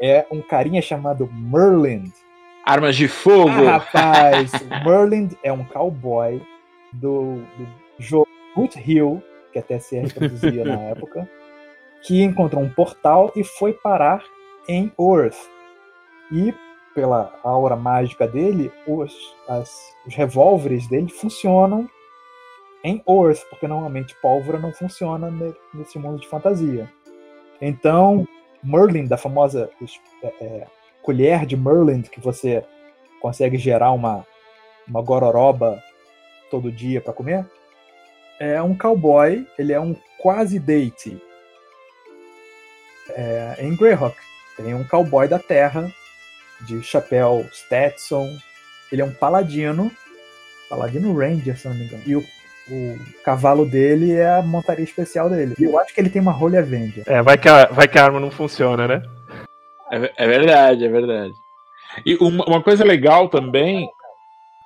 É um carinha chamado Merlin. Armas de fogo. Ah, rapaz, Merlin é um cowboy do, do jogo Boot Hill, que a TSR produzia na *laughs* época, que encontrou um portal e foi parar em Earth. E, pela aura mágica dele, os, as- os revólveres dele funcionam em Earth, porque normalmente pólvora não funciona ne- nesse mundo de fantasia. Então, Merlin, da famosa é, é, colher de Merlin, que você consegue gerar uma, uma gororoba todo dia para comer, é um cowboy, ele é um quase deity. É, em Greyhawk, tem um cowboy da terra, de chapéu Stetson, ele é um paladino, paladino ranger, se não me engano, e o, o cavalo dele é a montaria especial dele. E eu acho que ele tem uma Holy Avenger. É, vai que, a, vai que a arma não funciona, né? É, é verdade, é verdade. E uma, uma coisa legal também.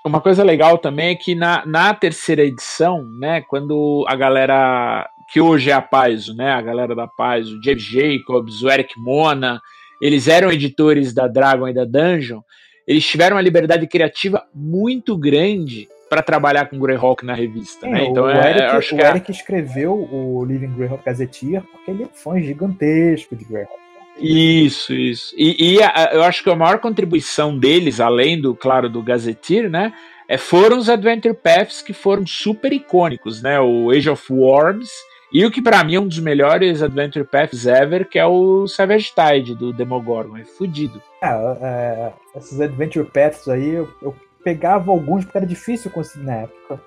Uma coisa legal também é que na, na terceira edição, né, quando a galera que hoje é a Paizo, né, a galera da Paizo, o James Jacobs, o Eric Mona, eles eram editores da Dragon e da Dungeon, eles tiveram uma liberdade criativa muito grande para trabalhar com Greyhawk na revista, né? É, Então o, é, Eric, acho o que é, Eric escreveu o Living Greyhawk Gazetteer porque ele é fã gigantesco de Greyhawk. Isso, isso. E, e a- eu acho que a maior contribuição deles, além do, claro, do Gazetteer, né? É, foram os Adventure Paths que foram super icônicos, né? O Age of Worms e o que pra mim é um dos melhores Adventure Paths ever, que é o Savage Tide do Demogorgon. É fudido. É, é, esses Adventure Paths aí, eu, eu pegava alguns porque era difícil conseguir na época.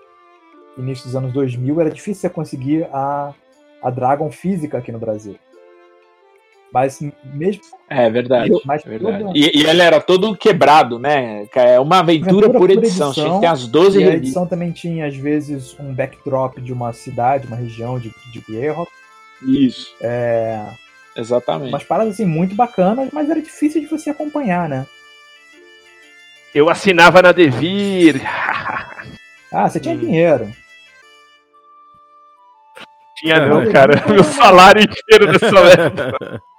Início dos anos 2000, era difícil você conseguir a, a Dragon física aqui no Brasil. Mas mesmo. É verdade. Mas É verdade. E, e ele era todo quebrado, né? É uma aventura, Aventura por por edição. edição. Tinha que ter as 12 E a edição também tinha, às vezes, um backdrop de uma cidade, uma região de, de Greyhawk. Isso, É, exatamente. umas paradas assim muito bacanas, mas era difícil de você acompanhar, né? Eu assinava na Devir. *laughs* Ah, você tinha Hum. dinheiro. Tinha não, eu- cara. *laughs* Meu salário inteiro nessa época. *laughs*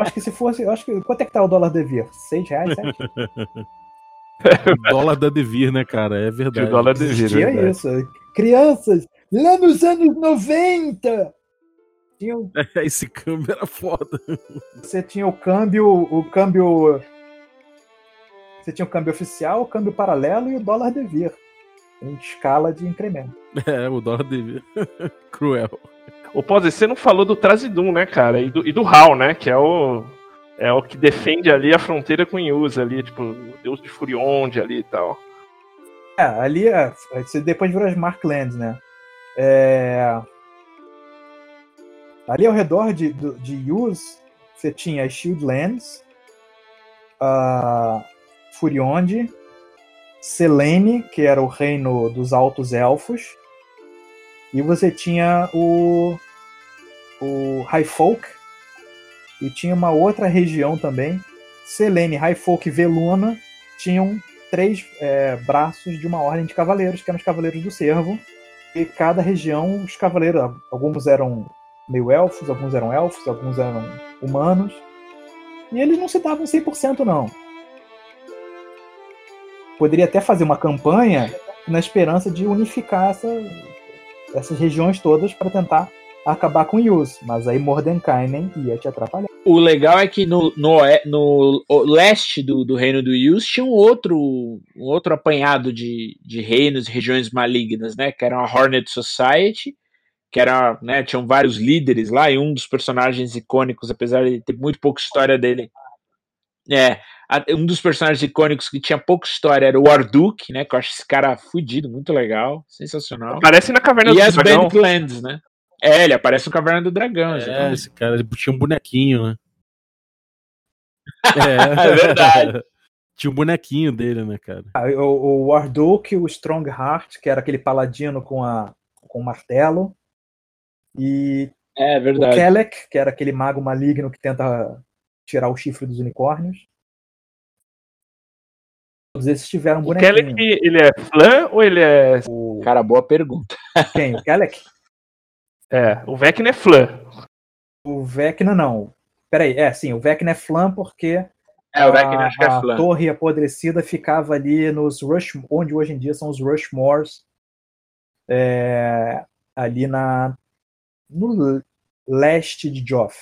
Acho que se fosse. eu Acho que, quanto é que tá o dólar devia? Seis reais, sete? *laughs* O dólar da Devir, né, cara? É verdade. O dólar Devir. Existia verdade. isso. Crianças, lá nos anos 90! Tinha, o- *laughs* Esse câmbio era foda. você tinha o câmbio. O câmbio. Você tinha o câmbio oficial, o câmbio paralelo e o dólar devir. Em escala de incremento. É, o dólar Devir. *laughs* Cruel. Ô, Pose, você não falou do Trazidum, né, cara? E do, e do Hal, né? Que é o. É o que defende ali a fronteira com Yus ali, tipo, o deus de Furionde ali e tal. É, ali é, depois virou as Marklands, né? É, ali ao redor de, de Yus, você tinha as Shieldlands, a Furionde, Selene, que era o reino dos Altos Elfos, e você tinha o, o High Folk, e tinha uma outra região também, Selene, High Folk e Veluna, tinham três é, braços de uma ordem de cavaleiros, que eram os Cavaleiros do Cervo. E cada região, os cavaleiros, alguns eram meio elfos, alguns eram elfos, alguns eram humanos. E eles não se davam 100% não. Poderia até fazer uma campanha na esperança de unificar essa- essas regiões todas para tentar acabar com Yus, mas aí Mordenkainen ia te atrapalhar. O legal é que no, no, no leste do, do reino do Yus tinha um outro, um outro apanhado de, de reinos e regiões malignas, né? Que era a Hornet Society, que era, né, tinham vários líderes lá, e um dos personagens icônicos, apesar de ter muito pouca história dele. É, a- um dos personagens icônicos que tinha pouca história era o Arduk, né? Que eu acho esse cara fudido, muito legal, sensacional. Aparece na Caverna E do as Dragão. Banditlands, né? É, ele aparece no Caverna do Dragão, É, exatamente. esse cara, tinha um bonequinho, né? *laughs* É verdade. *laughs* tinha um bonequinho dele, né, cara? Ah, O, o Warduk, o Strongheart, que era aquele paladino com, a, com o martelo. E É o verdade. Kelek, que era aquele mago maligno que tenta tirar o chifre dos unicórnios. Todos esses tiveram um O bonequinho. Kelly, ele é flan ou ele é. O, Cara, boa pergunta. *laughs* quem? O Kelek? É, o Vecna é flan. O Vecna não. Peraí, é, sim, o Vecna é flan porque É, o Vecna acho que é a, a flan. torre apodrecida ficava ali nos Rush, onde hoje em dia são os Rushmores, é, ali na no leste de Joff.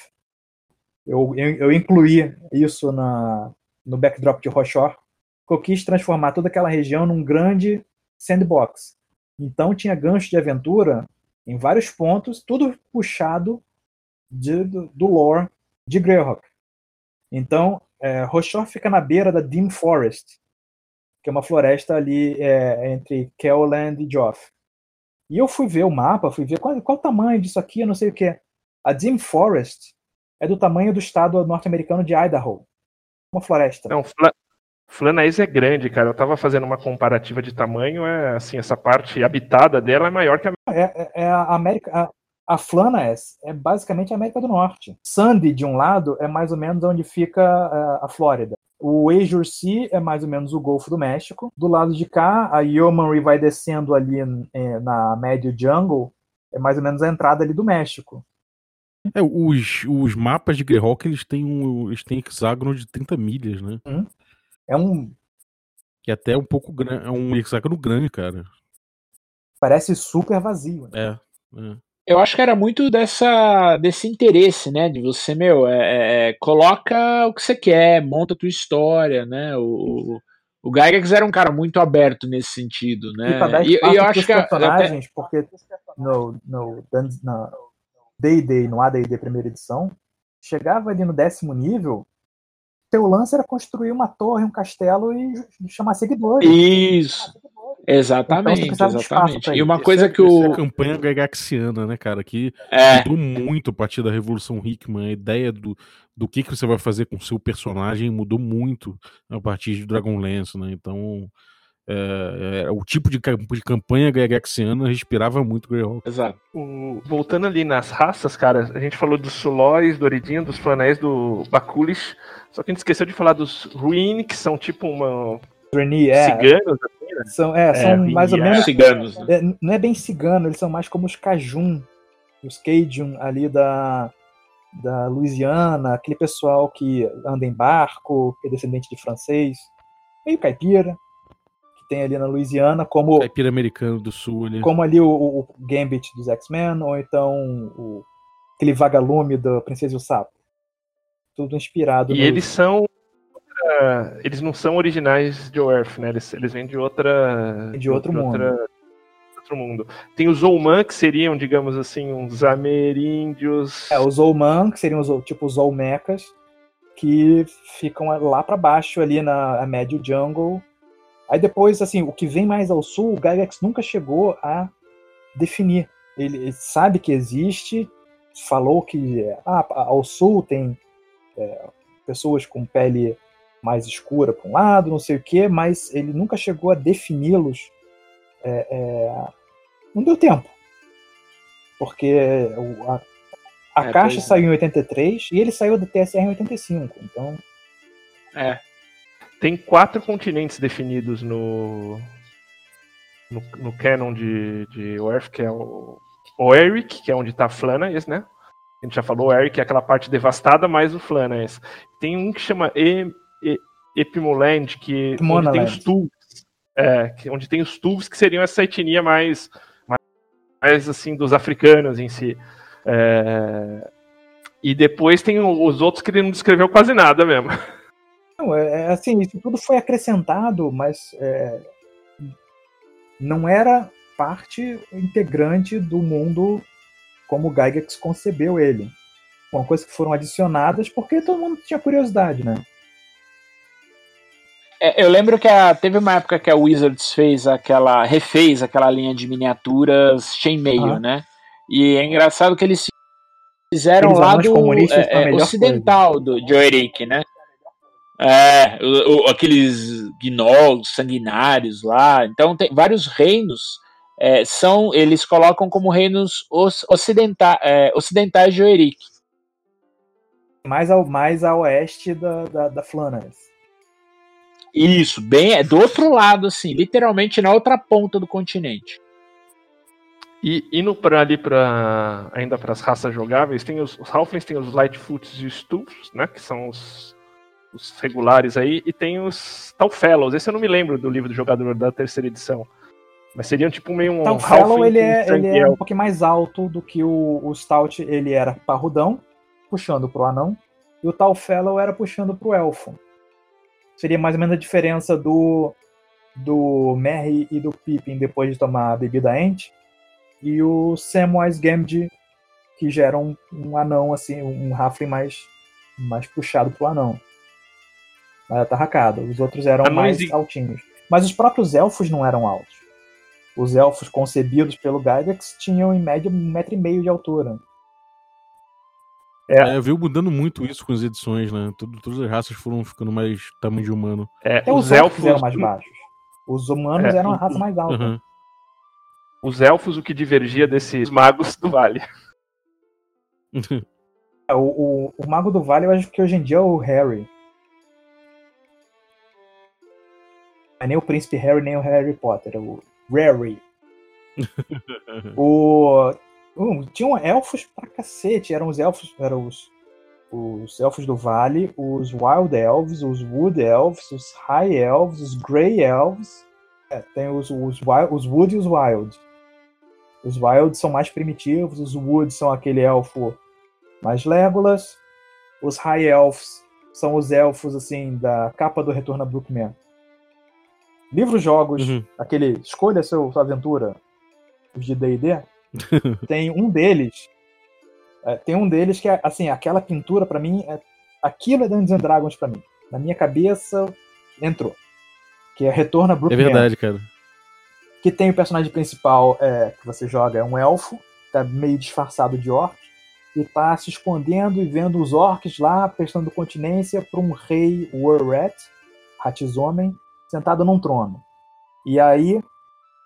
Eu, eu, eu incluí isso na, no backdrop de Roshor, porque eu quis transformar toda aquela região num grande sandbox. Então tinha gancho de aventura em vários pontos, tudo puxado de, do, do lore de Greyhawk. Então, é, Roshor fica na beira da Dim Forest, que é uma floresta ali é, entre Kelland e Joff. E eu fui ver o mapa, fui ver qual, qual o tamanho disso aqui, eu não sei o que. A Dim Forest é do tamanho do estado norte-americano de Idaho. Uma floresta. Não, é grande, cara. Eu tava fazendo uma comparativa de tamanho, é assim, essa parte habitada dela é maior que a. É, é- é a América. A, a Flanaess é basicamente a América do Norte. Sandy, de um lado, é mais ou menos onde fica é, a Flórida. O Azure Sea é mais ou menos o Golfo do México. Do lado de cá, a Yeomanry vai descendo ali é, na Médio Jungle, é mais ou menos a entrada ali do México. É, os, os mapas de Greyhawk, eles têm um, eles têm hexágono de 30 milhas, né? É um. Que é até um pouco grande, é um hexágono grande, cara. Parece super vazio. né? É. é. Eu acho que era muito dessa, desse interesse, né? De você, meu, é, é, coloca o que você quer, monta a tua história, né? O, o, o Gygax era um cara muito aberto nesse sentido, né? E E, e eu acho que personagens, porque no, no, na D&D, no AD&D primeira edição, chegava ali no décimo nível, teu lance era construir uma torre, um castelo e chamar seguidores. Isso, Então, exatamente, espaço exatamente. E uma coisa que Essa é o. a campanha Gygaxiana, né, cara? Que É, mudou muito a partir da Revolução Hickman. A ideia do, do que, que você vai fazer com o seu personagem mudou muito a partir de Dragonlance, né? Então, É, é, o tipo de, de campanha Gygaxiana respirava muito Greyhawk. Exato. O- voltando ali nas raças, cara, a gente falou dos Sulóis, do Oridin, dos Flanéis, do Bakulish. Só que a gente esqueceu de falar dos Ruin, que são tipo uma Reni, é, ciganos. assim, né? são, é, são Reni, mais ou é. menos. Ciganos, né? é, não é bem cigano, eles são mais como os Cajun, os Cajun ali da, da Louisiana, aquele pessoal que anda em barco, que é descendente de francês, meio caipira, tem ali na Louisiana, como, Caipira americano do sul ali. como ali o, o- Gambit dos X-Men, ou então o, aquele vagalume da Princesa e o Sapo. Tudo inspirado E no- eles são. ah, eles não são originais de Earth, né? Eles, eles vêm de outra. De outro mundo. outra- outro mundo. Tem os Zolman, que seriam, digamos assim, uns ameríndios. É, os Zolman, que seriam os, tipo os Olmecas, que ficam lá pra baixo ali na médio jungle. Aí depois, assim, o que vem mais ao sul, o Gygax nunca chegou a definir. Ele, ele sabe que existe, falou que ah, ao sul tem é, pessoas com pele mais escura para um lado, não sei o quê, mas ele nunca chegou a defini-los. É, é, não deu tempo. Porque a, a É, caixa é. saiu em 83 e ele saiu do TSR em 85. Então, É. Tem quatro continentes definidos no. No, no canon de, de Earth, que é o. O Eric, que é onde tá Flanais, né? A gente já falou, o Eric é aquela parte devastada, mais o Flanais. Tem um que chama e, e, Epimoland, que onde tem os Tulks. É, que- onde tem os Tulks, que seriam essa etnia mais, mais, mais, assim, dos africanos em si. É, e depois tem os outros que ele não descreveu quase nada mesmo. *laughs* não, é, é assim, isso tudo foi acrescentado, mas é, não era parte integrante do mundo como o Gygax concebeu ele. Uma coisa que foram adicionadas porque todo mundo tinha curiosidade, né? É, eu lembro que a- teve uma época que a Wizards fez aquela. refez aquela linha de miniaturas chainmail, Ah. né? E é engraçado que eles fizeram Aqueles lá do é, é, ocidental do de Oeric, né? É, o- o- aqueles gnolls sanguinários lá. Então tem vários reinos. é, são eles colocam como reinos os- ocidenta, é, ocidentais de Oeric. Mais ao, mais a oeste da, da, da Flanders. Isso, bem, é do outro lado, assim, literalmente na outra ponta do continente. E indo para ali para ainda para as raças jogáveis, tem os, os Halflings, tem os Lightfoots e os né, que são os, os regulares aí, e tem os Talfellows. Esse eu não me lembro do livro do jogador da terceira edição. Mas seriam tipo meio um o Fellow ele é, ele é um pouquinho mais alto do que o, o Stout, ele era parrudão, puxando pro anão, e o Tal Fellow era puxando pro elfo. Seria mais ou menos a diferença do, do Merry e do Pippin depois de tomar a bebida Ent, e o Samwise Gamgee, que já era um, um anão, assim, um Halfling mais, mais puxado pro anão. Mais atarracado. Os outros eram mais e- altinhos. Mas os próprios elfos não eram altos. Os elfos concebidos pelo Gygax tinham em média um metro e meio de altura. É, veio mudando muito isso com as edições, né? Tudo, todas as raças foram ficando mais tamanho de humano. É, Até os os elfos eram mais baixos. Os humanos É, eram a raça mais alta. Aham. Os elfos, o que divergia desses magos do vale. *laughs* É, O, o, o Mago do Vale, eu acho que hoje em dia é o Harry. É nem o Príncipe Harry, nem o Harry Potter. É o Rary. *laughs* o, um, tinham elfos pra cacete. Eram os elfos. Eram os, os elfos do Vale, os Wild Elves, os Wood Elves, os High Elves, os Grey Elves. É, tem os, os, Wild- os Wood e os Wild. Os Wild são mais primitivos, os Wood são aquele elfo mais Legolas. Os High Elves são os elfos assim da capa do Retorno a Brookman. Livros jogos, Uhum. aquele escolha seu, sua aventura, os de D&D, *laughs* tem um deles, é, tem um deles que é assim, aquela pintura pra mim, é, aquilo é Dungeons and Dragons pra mim. Na minha cabeça entrou. Que é Retorno a É Brookman verdade, cara. que tem o personagem principal é, que você joga é um elfo, tá meio disfarçado de orc, e tá se escondendo e vendo os orcs lá, prestando continência para um rei Warret, Ratizomem, sentado num trono. E aí,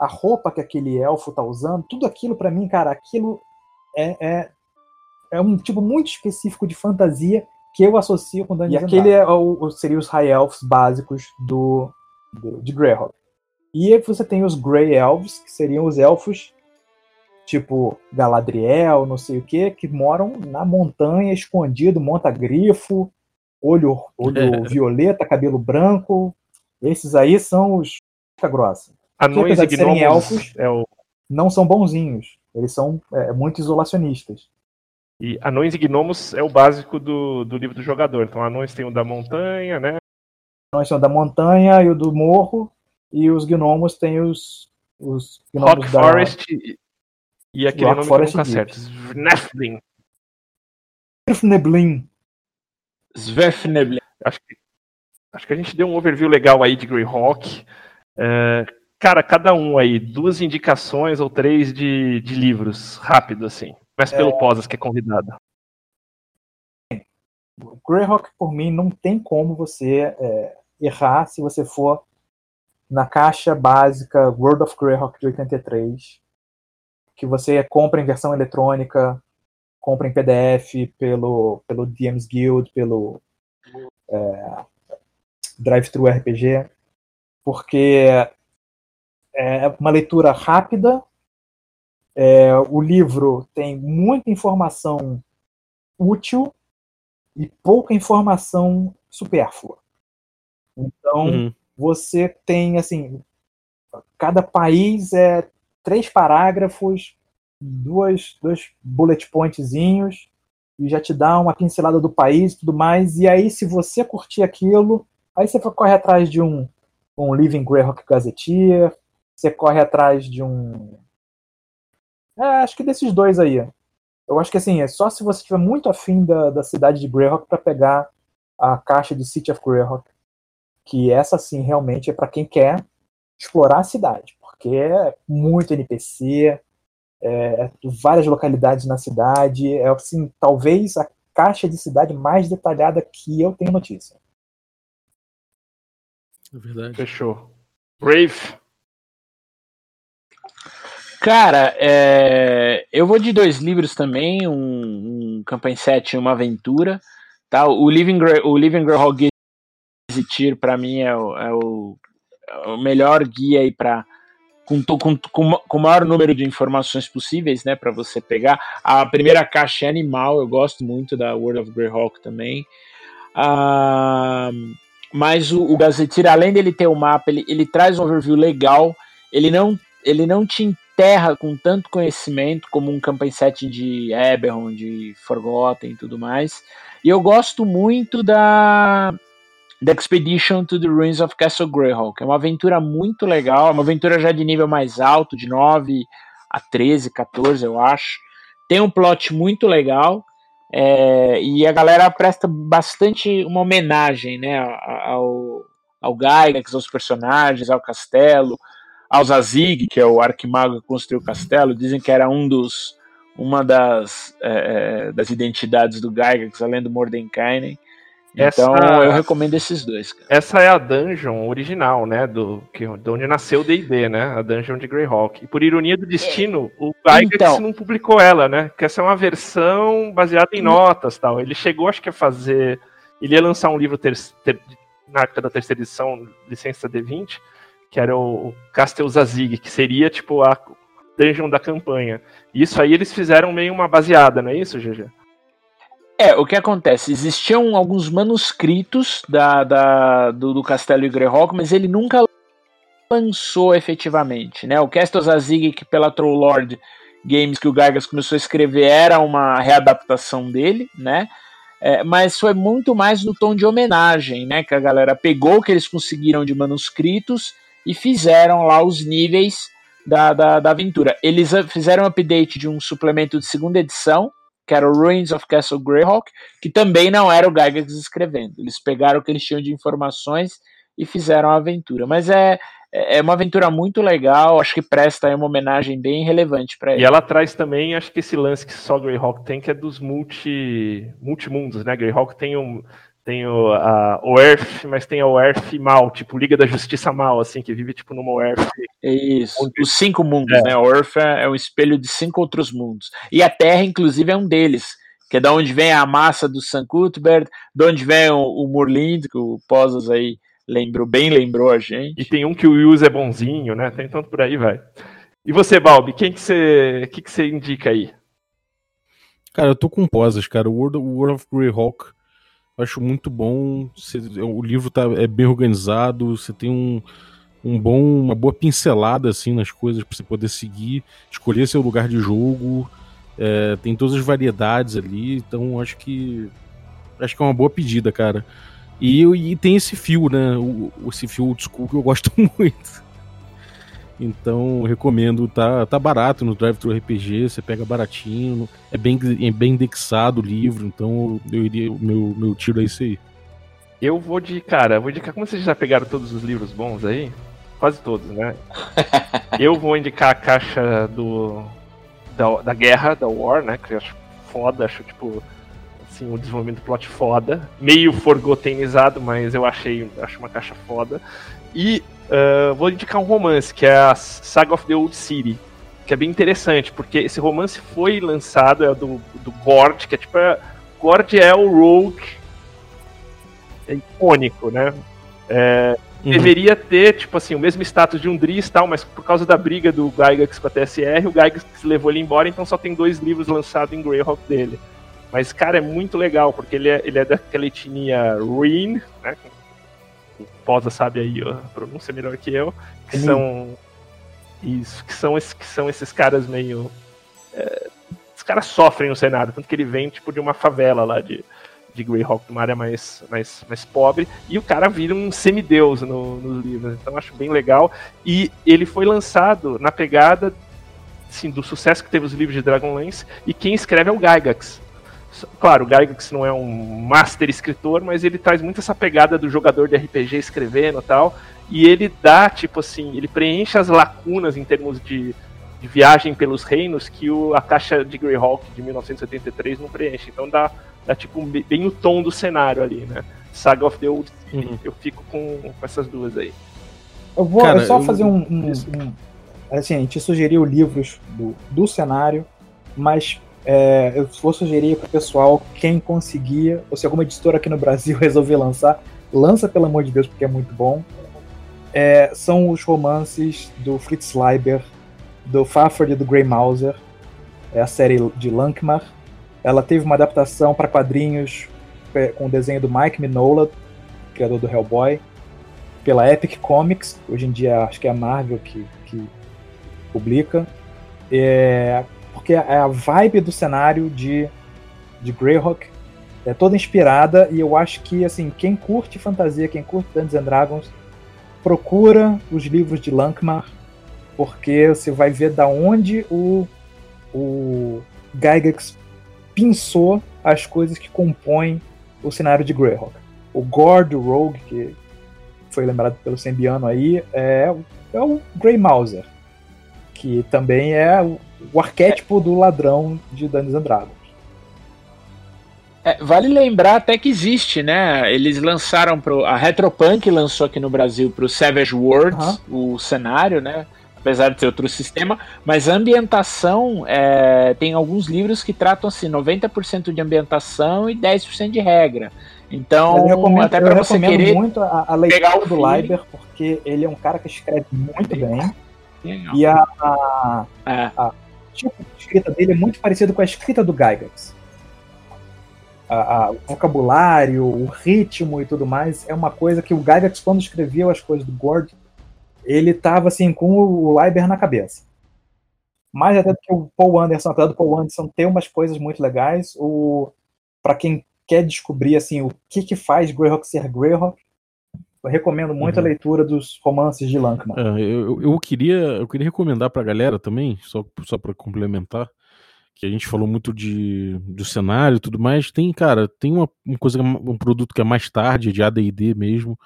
a roupa que aquele elfo tá usando, tudo aquilo para mim, cara, aquilo é, é, é, um tipo muito específico de fantasia que eu associo com Dungeons E aquele é o, seria os High Elves básicos do, do de Greyhawk. E aí você tem os Grey Elves, que seriam os elfos tipo Galadriel, não sei o que, que moram na montanha, escondido, monta grifo, olho, olho *laughs* violeta, cabelo branco. Esses aí são os grossa. Anões e gnomos elfos, é o... não são bonzinhos. Eles são é, muito isolacionistas. E anões e gnomos é o básico do, do livro do jogador. Então, anões tem o da montanha, né? Anões são o da montanha e o do morro. E os gnomos têm os. os gnomos Rock da... Forest e aquele Rock nome Forest que nunca certo. Svefneblin. Svefneblin. Svefneblin. Acho que, acho que a gente deu um overview legal aí de Greyhawk. É, cara, cada um aí, duas indicações ou três de, de livros, rápido assim. Começa pelo é... Posas, que é convidado. Greyhawk, por mim, não tem como você é, errar se você for na caixa básica World of Greyhawk de 83, que você compra em versão eletrônica, compra em PDF pelo, pelo DMs Guild, pelo é, Drive-Thru RPG, porque é uma leitura rápida, é, o livro tem muita informação útil e pouca informação supérflua. Então, uhum. você tem, assim, cada país é três parágrafos, duas, dois bullet pointzinhos, e já te dá uma pincelada do país e tudo mais. E aí, se você curtir aquilo, aí você corre atrás de um, um Living Greyhawk Gazetteer, você corre atrás de um é, acho que desses dois aí. Eu acho que assim, é só se você estiver muito afim da, da cidade de Greyhawk para pegar a caixa de City of Greyhawk. Que essa sim realmente é para quem quer explorar a cidade, porque é muito NPC, é, várias localidades na cidade, é assim, talvez a caixa de cidade mais detalhada que eu tenho notícia. É verdade. Fechou. Brave. Cara, é... eu vou de dois livros também, um, um Campanha 7 e uma aventura. Tá? O Living, o Living Groundhog Gazetteer, para mim, é o, é, o, é o, melhor guia aí para com, com, com, com o maior número de informações possíveis, né, para você pegar. A primeira caixa é animal, eu gosto muito da World of Greyhawk também. Ah, mas o, o Gazetteer, além dele ter o mapa, ele, ele traz um overview legal. Ele não, ele não te terra com tanto conhecimento como um Campaign Set de Eberron, de Forgotten e tudo mais. E eu gosto muito da Expedition to the Ruins of Castle Greyhawk. É uma aventura muito legal, é uma aventura já de nível mais alto, de 9 a 13, 14, eu acho. Tem um plot muito legal. É, e a galera presta bastante uma homenagem né, ao, ao Gygax, aos personagens, ao castelo, Alzazig, que é o arquimago que construiu o castelo, dizem que era um dos uma das, é, é das identidades do Gygax, além do Mordenkainen. Então essa, eu recomendo esses dois. Cara. Essa é a dungeon original, né? Do, que, de onde nasceu o D&D, né? A dungeon de Greyhawk. E por ironia do destino, é. o Gygax então, não publicou ela, né? Que essa é uma versão baseada em notas tal. Ele chegou, acho que a fazer... Ele ia lançar um livro ter, ter, na época da terceira edição, licença D20, que era o Castel Zazig, que seria tipo a dungeon da campanha. Isso aí eles fizeram meio uma baseada, não é isso, GG? É, o que acontece? Existiam alguns manuscritos da, da do, do Castelo Greyhawk, mas ele nunca lançou efetivamente, né? O Castel Zazig, que pela Trollord Games que o Gargas começou a escrever, era uma readaptação dele, né? É, mas foi muito mais no tom de homenagem, né? Que a galera pegou o que eles conseguiram de manuscritos e fizeram lá os níveis da, da, da aventura. Eles fizeram um update de um suplemento de segunda edição, que era o Ruins of Castle Greyhawk, que também não era o Gygax escrevendo. Eles pegaram o que eles tinham de informações e fizeram a aventura. Mas é, é uma aventura muito legal, acho que presta uma homenagem bem relevante para ele. E ela traz também, acho que esse lance que só Greyhawk tem, que é dos multi, multimundos, né? Greyhawk tem um, Tem o, a, o Earth, mas tem o Earth mal, tipo Liga da Justiça mal, assim, que vive tipo numa Earth. É isso. Os cinco mundos, é. né? O Earth é, é um espelho de cinco outros mundos. E a Terra, inclusive, é um deles. Que é da onde vem a massa do Sam Cuthbert, de onde vem o, o Murlind, que o Posas aí lembrou, bem lembrou a gente. E tem um que o Wills é bonzinho, né? Tem tanto por aí, vai. E você, Balbi, quem que você, que que você indica aí? Cara, eu tô com Posas, cara. O World, World of Greyhawk acho muito bom. o livro tá, é bem organizado, você tem um, um bom, uma boa pincelada assim nas coisas para você poder seguir, escolher seu lugar de jogo. É, tem todas as variedades ali, então acho que acho que é uma boa pedida, cara. E, e tem esse fio, né? O, esse fio old school que eu gosto *laughs* muito. Então, recomendo, tá, tá barato no Drive Thru RPG, você pega baratinho, é bem, é bem indexado o livro, então eu iria, meu, meu tiro é isso aí. Eu vou de, cara, vou indicar, como vocês já pegaram todos os livros bons aí, quase todos, né? *laughs* eu vou indicar a caixa do da, da guerra, da War, né, que eu acho foda, acho, tipo, assim, o desenvolvimento do plot foda, meio forgotenizado, mas eu achei, acho uma caixa foda. E uh, vou indicar um romance, que é a Saga of the Old City, que é bem interessante, porque esse romance foi lançado, é do, do Gord, que é tipo. É, Gord é o Rogue é icônico, né? É, uhum. Deveria ter, tipo assim, o mesmo status de um Driz e tal, mas por causa da briga do Gygax com a TSR, o Gygax levou ele embora, então só tem dois livros lançados em Greyhawk dele. Mas, cara, é muito legal, porque ele é, ele é daquela etnia Ruin, né? Posa sabe aí a pronúncia melhor que eu, que Sim. são isso, que são, esses, que são esses caras meio. É, os caras sofrem no cenário, tanto que ele vem tipo de uma favela lá de, de Greyhawk, uma área mais, mais, mais pobre, e o cara vira um semideus no, nos livros, então acho bem legal. E ele foi lançado na pegada assim, do sucesso que teve os livros de Dragonlance, e quem escreve é o Gygax. Claro, o Gygax não é um master escritor, mas ele traz muito essa pegada do jogador de RPG escrevendo e tal. E ele dá, tipo assim, ele preenche as lacunas em termos de, de viagem pelos reinos que o, a caixa de Greyhawk de 1983 não preenche. Então dá, dá tipo bem o tom do cenário ali, né? Saga of the Old. Uhum. Eu fico com, com, essas duas aí. Eu vou Cara, só eu... fazer um, um, um, Assim, a gente sugeriu livros do, do cenário, mas é, eu vou sugerir para o pessoal, quem conseguir, ou se alguma editora aqui no Brasil *laughs* resolver lançar, lança pelo amor de Deus, porque é muito bom. É, são os romances do Fritz Leiber, do Fafard e do Grey Mauser, é a série de Lankmar. Ela teve uma adaptação para quadrinhos é, com o desenho do Mike Minola, criador do Hellboy, pela Epic Comics, hoje em dia acho que é a Marvel que, que publica. É, porque é a vibe do cenário de, de Greyhawk é toda inspirada e eu acho que assim quem curte fantasia, quem curte Dungeons and Dragons, procura os livros de Lankmar, porque você vai ver da onde o, o Gygax pensou as coisas que compõem o cenário de Greyhawk. O Gord, o Rogue, que foi lembrado pelo Sembiano aí, é, é o Grey Mauser, que também é o arquétipo do ladrão de Dungeons and Dragons. É, vale lembrar até que existe, né? Eles lançaram pro. A Retropunk lançou aqui no Brasil pro Savage Worlds o cenário, né? Apesar de ter outro sistema, mas a ambientação é, tem alguns livros que tratam assim 90% de ambientação e 10% de regra. Então, recomendo, até para você querer muito a, a leitura do Leiber, porque ele é um cara que escreve muito bem. E a, a, é. a tipo de escrita dele é muito parecido com a escrita do Gygax. A, a, o vocabulário, o ritmo e tudo mais é uma coisa que o Gygax, quando escreveu as coisas do Gord, ele tava assim com o Leiber na cabeça. Mais até do que o Paul Anderson, apesar do Paul Anderson ter umas coisas muito legais, o para quem quer descobrir assim o que que faz Greyhawk ser Greyhawk, eu recomendo muito uhum. a leitura dos romances de Lankman. É, eu, eu, queria, eu queria recomendar para a galera também, só, só para complementar, que a gente falou muito de, do cenário e tudo mais. Tem, cara, tem uma, uma coisa, um produto que é mais tarde, de AD&D mesmo,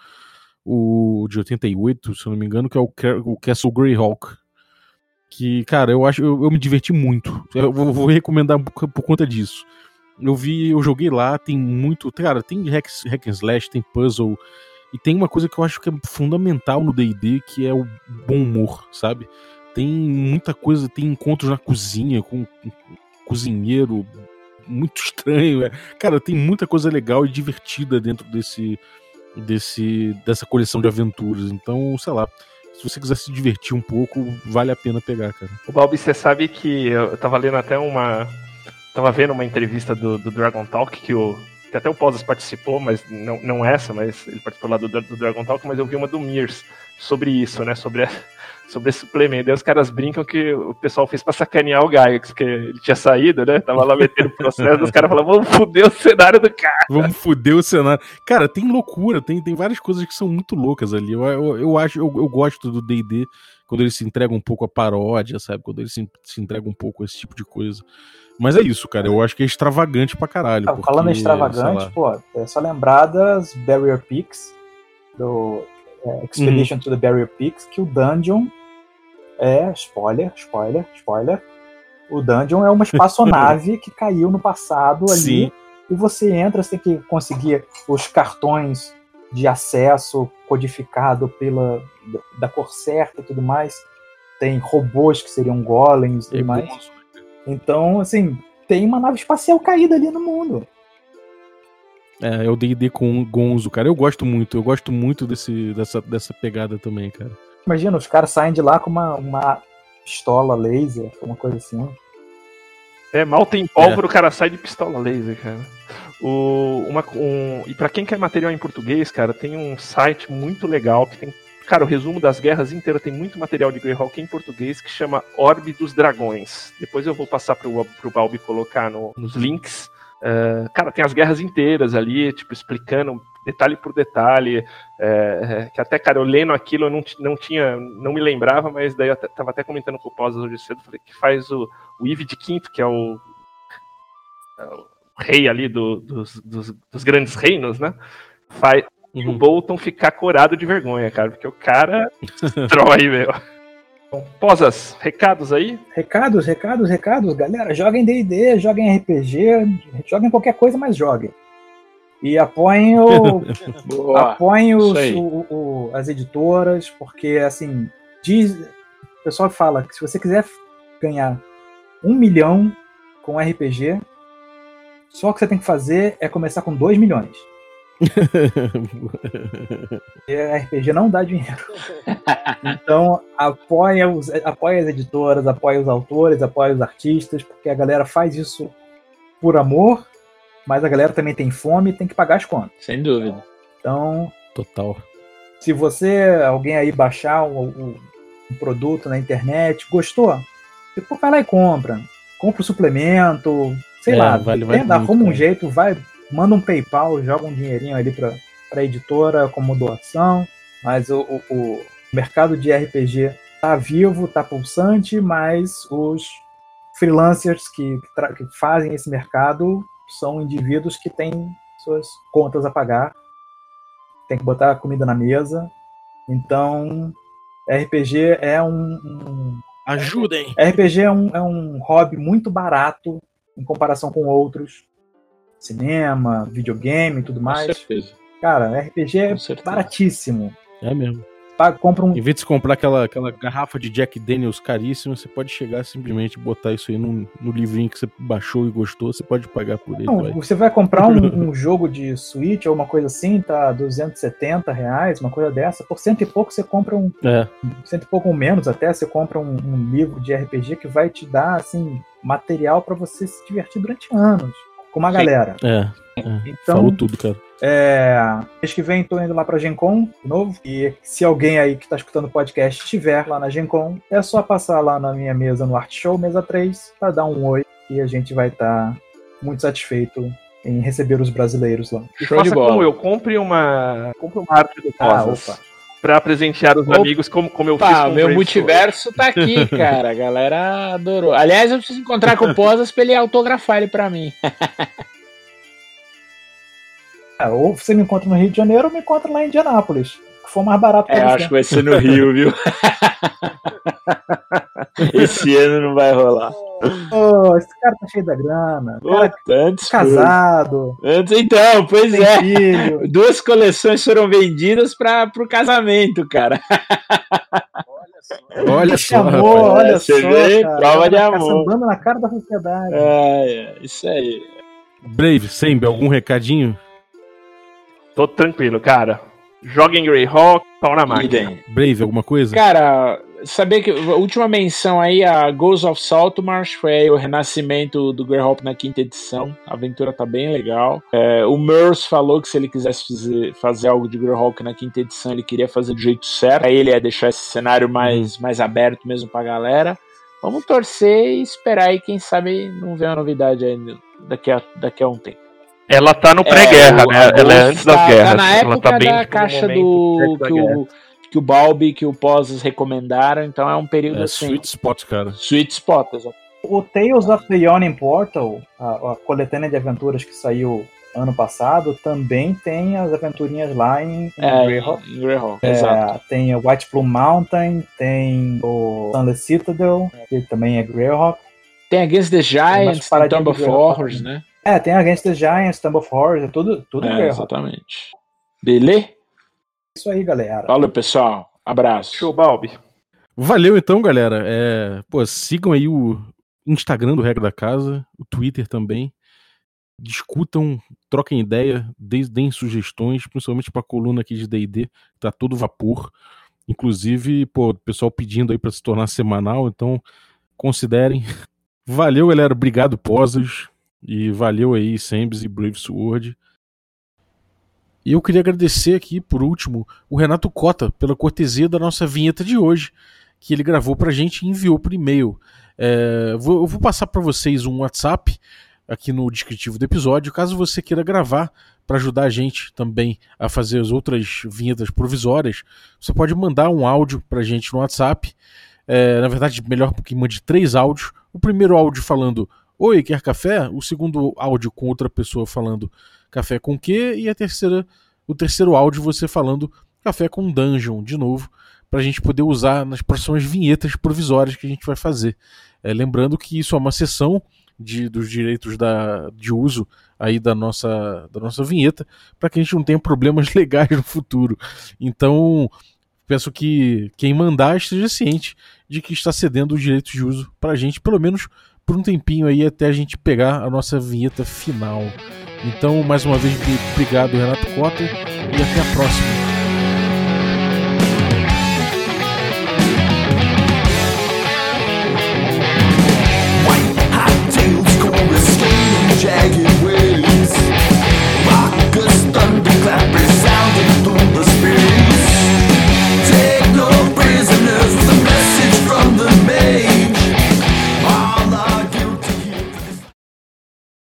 o de 88, se eu não me engano, que é o, o Castle Greyhawk. Que, cara, eu acho, eu, eu me diverti muito. Eu vou, vou recomendar por, por conta disso. Eu vi, eu joguei lá, tem muito. Cara, tem hack, hack and slash, tem puzzle. E tem uma coisa que eu acho que é fundamental no DD, que é o bom humor, sabe? Tem muita coisa, tem encontros na cozinha com, com cozinheiro muito *laughs* estranho. É. Cara, tem muita coisa legal e divertida dentro desse, desse dessa coleção de aventuras. Então, sei lá, se você quiser se divertir um pouco, vale a pena pegar, cara. O Balbi, você sabe que eu tava lendo até uma. Tava vendo uma entrevista do, do Dragon Talk que o. até o Posas participou, mas não, não essa, mas ele participou lá do, do Dragon Talk, mas eu vi uma do Mears sobre isso, né? Sobre a, *laughs* sobre esse suplemento. Aí os caras brincam que o pessoal fez pra sacanear o Gygax, porque ele tinha saído, né? Tava lá metendo processo, os caras falavam, vamos fuder o cenário do cara. Vamos fuder o cenário. Cara, tem loucura, tem, tem várias coisas que são muito loucas ali. Eu, eu, eu acho, eu, eu gosto do D&D quando ele se entrega um pouco a paródia, sabe? Quando ele se, se entrega um pouco a esse tipo de coisa. Mas é isso, cara. Eu acho que é extravagante pra caralho. Ah, porque, falando extravagante, pô, é só lembrar das Barrier Peaks, do é, Expedition to the Barrier Peaks, que o Dungeon é, spoiler, spoiler, spoiler, o Dungeon é uma espaçonave *laughs* que caiu no passado ali. Sim. E você entra, você tem que conseguir os cartões de acesso codificado pela da cor certa e tudo mais. Tem robôs que seriam golems e tudo mais. Então, assim, tem uma nave espacial caída ali no mundo. É, é o D&D com Gonzo, cara. Eu gosto muito, eu gosto muito desse, dessa, dessa pegada também, cara. Imagina, os caras saem de lá com uma, uma pistola laser, uma coisa assim. É, mal tem pólvora, o cara sai de pistola laser, cara. O, uma, um, e pra quem quer material em português, cara, tem um site muito legal que tem. Cara, o resumo das guerras inteiras tem muito material de Greyhawk em português que chama Orbe dos Dragões. Depois eu vou passar pro, pro Balbi colocar no- nos links. É, cara, tem as guerras inteiras ali, tipo, explicando detalhe por detalhe. é, é, que até, cara, eu lendo aquilo, eu não, não tinha, não me lembrava, mas daí eu tava até comentando com o Posas hoje cedo, falei que faz o, o Ive de Quinto, que é o, é o rei ali do- dos, dos- dos grandes reinos, né? Faz o Uhum. Bolton ficar corado de vergonha, cara, porque o cara *laughs* destrói, meu. Bom, Posas, recados aí? Recados, recados, recados. Galera, joguem D&D, joguem RPG, joguem qualquer coisa, mas joguem. E apoiem, o, *laughs* Boa. apoiem os- o- o- as editoras, porque, assim, diz, o pessoal fala que se você quiser ganhar um milhão com RPG, só o que você tem que fazer é começar com dois milhões. *laughs* Porque RPG não dá dinheiro. Então, apoia, os, apoia as editoras, apoia os autores, apoia os artistas, porque a galera faz isso por amor, mas a galera também tem fome e tem que pagar as contas. Sem dúvida. Então, Total. se você, alguém aí baixar um, um- um produto na internet, gostou, você pô, vai lá e compra. Compra o suplemento, sei É, lá, vale- vale tenta, muito, arruma um cara. jeito, vai, manda um PayPal, joga um dinheirinho ali pra, pra editora como doação. Mas o, o- o mercado de RPG tá vivo, tá pulsante, mas os freelancers que, que fazem esse mercado são indivíduos que têm suas contas a pagar, tem que botar comida na mesa. Então, RPG é um, um- Ajudem! RPG é um, é um hobby muito barato em comparação com outros. Cinema, videogame e tudo Com mais. certeza. Cara, RPG é Com baratíssimo. É mesmo. Paga- Compra um, Em vez de você comprar aquela, aquela garrafa de Jack Daniels caríssima, você pode chegar simplesmente e botar isso aí no, no livrinho que você baixou e gostou, você pode pagar por ele. Não, vai. você vai comprar um, *laughs* um jogo de Switch ou uma coisa assim, tá 270 reais, uma coisa dessa. Por cento e pouco você compra um. É, Cento e pouco ou menos até, você compra um, um livro de RPG que vai te dar, assim, material pra você se divertir durante anos. Com uma Sim. galera. é. é. Então- Falou tudo, cara. É, mês que vem tô indo lá pra Gen Con de novo. E se alguém aí que tá escutando o podcast estiver lá na Gen Con, é só passar lá na minha mesa no Art Show, mesa 3, pra dar um oi. E a gente vai estar muito satisfeito em receber os brasileiros lá. E Show de bola. como eu, compre uma, compre uma arte do Ah, Posas. opa. Pra presentear os Opa. amigos como, como eu fiz com o meu multiverso tá aqui, *laughs* cara. A galera adorou. Aliás, eu preciso encontrar com o Posas pra ele autografar ele pra mim. É, *laughs* ou você me encontra no Rio de Janeiro ou me encontra lá em Indianápolis. Que for mais barato pra É, você. acho que vai ser no Rio, viu? *laughs* Esse ano não vai rolar. Pô, esse cara tá cheio da grana. Cara Puta, antes foi. casado, Antes, então, pois é. filho. *laughs* Duas coleções foram vendidas para o casamento, cara. Olha só, rapaz. olha É, Você só, vê? cara. Prova de Tá amor. Caçambando na cara da sociedade. É, é, isso aí. Brave, sempre, algum recadinho? Tô tranquilo, cara. Joga em Greyhawk, pau na máquina. Brave, alguma coisa? Cara, sabia que a última menção aí, a Ghost of Saltmarsh, foi o renascimento do Greyhawk na quinta edição. A aventura tá bem legal. É, o Merce falou que se ele quisesse fazer, fazer algo de Greyhawk na quinta edição, ele queria fazer do jeito certo. Aí ele ia deixar esse cenário mais, mais aberto mesmo pra galera. Vamos torcer e esperar aí, quem sabe não vê uma novidade aí daqui a, daqui a um tempo. Ela tá no pré-guerra, É, né? a Ela é antes das tá- guerras. Tá na Ela época tá bem da caixa do da que guerra. o, que o Balbi que o Poses recomendaram, então é um período É assim. sweet spot, cara. Sweet spot, exato. O Tales of the Yawning Portal, a, a coletânea de aventuras que saiu ano passado, também tem as aventurinhas lá em, em É, Greyhawk. em Greyhawk, É, exato. tem o White Plume Mountain, tem o Sunless Citadel, que também é Greyhawk. Tem Against the Giants, tem Tomb of Horrors, né? É, tem Against the Giants, Tomb of Horrors, é tudo, tudo É, exatamente. Beleza? Isso aí, galera. Valeu, pessoal. Abraço. Show, Balbi. Valeu então, galera. É, pô, sigam aí o Instagram do Regra da Casa, o Twitter também. Discutam, troquem ideia, deem sugestões, principalmente pra coluna aqui de D&D, tá todo vapor. Inclusive, pô, o pessoal pedindo aí pra se tornar semanal, então considerem. *laughs* Valeu, galera. Obrigado, Posas. E valeu aí, Sambs e Brave Sword. E eu queria agradecer aqui, por último, o Renato Cota pela cortesia da nossa vinheta de hoje, que ele gravou pra gente e enviou por e-mail. É, vou- eu vou passar para vocês um WhatsApp aqui no descritivo do episódio, caso você queira gravar para ajudar a gente também a fazer as outras vinhetas provisórias. Você pode mandar um áudio pra gente no WhatsApp. É, na verdade, melhor que mande três áudios. O primeiro áudio falando Oi, quer café? O segundo áudio com outra pessoa falando café com quê? E a terceira, o terceiro áudio você falando café com dungeon de novo, para a gente poder usar nas próximas vinhetas provisórias que a gente vai fazer. É, lembrando que isso é uma sessão de, dos direitos da, de uso aí da nossa, da nossa vinheta, para que a gente não tenha problemas *laughs* legais no futuro. Então, peço que quem mandar esteja ciente de que está cedendo os direitos de uso para a gente, pelo menos por um tempinho aí até a gente pegar a nossa vinheta final. Então, mais uma vez, obrigado, Renato Cota, e até a próxima.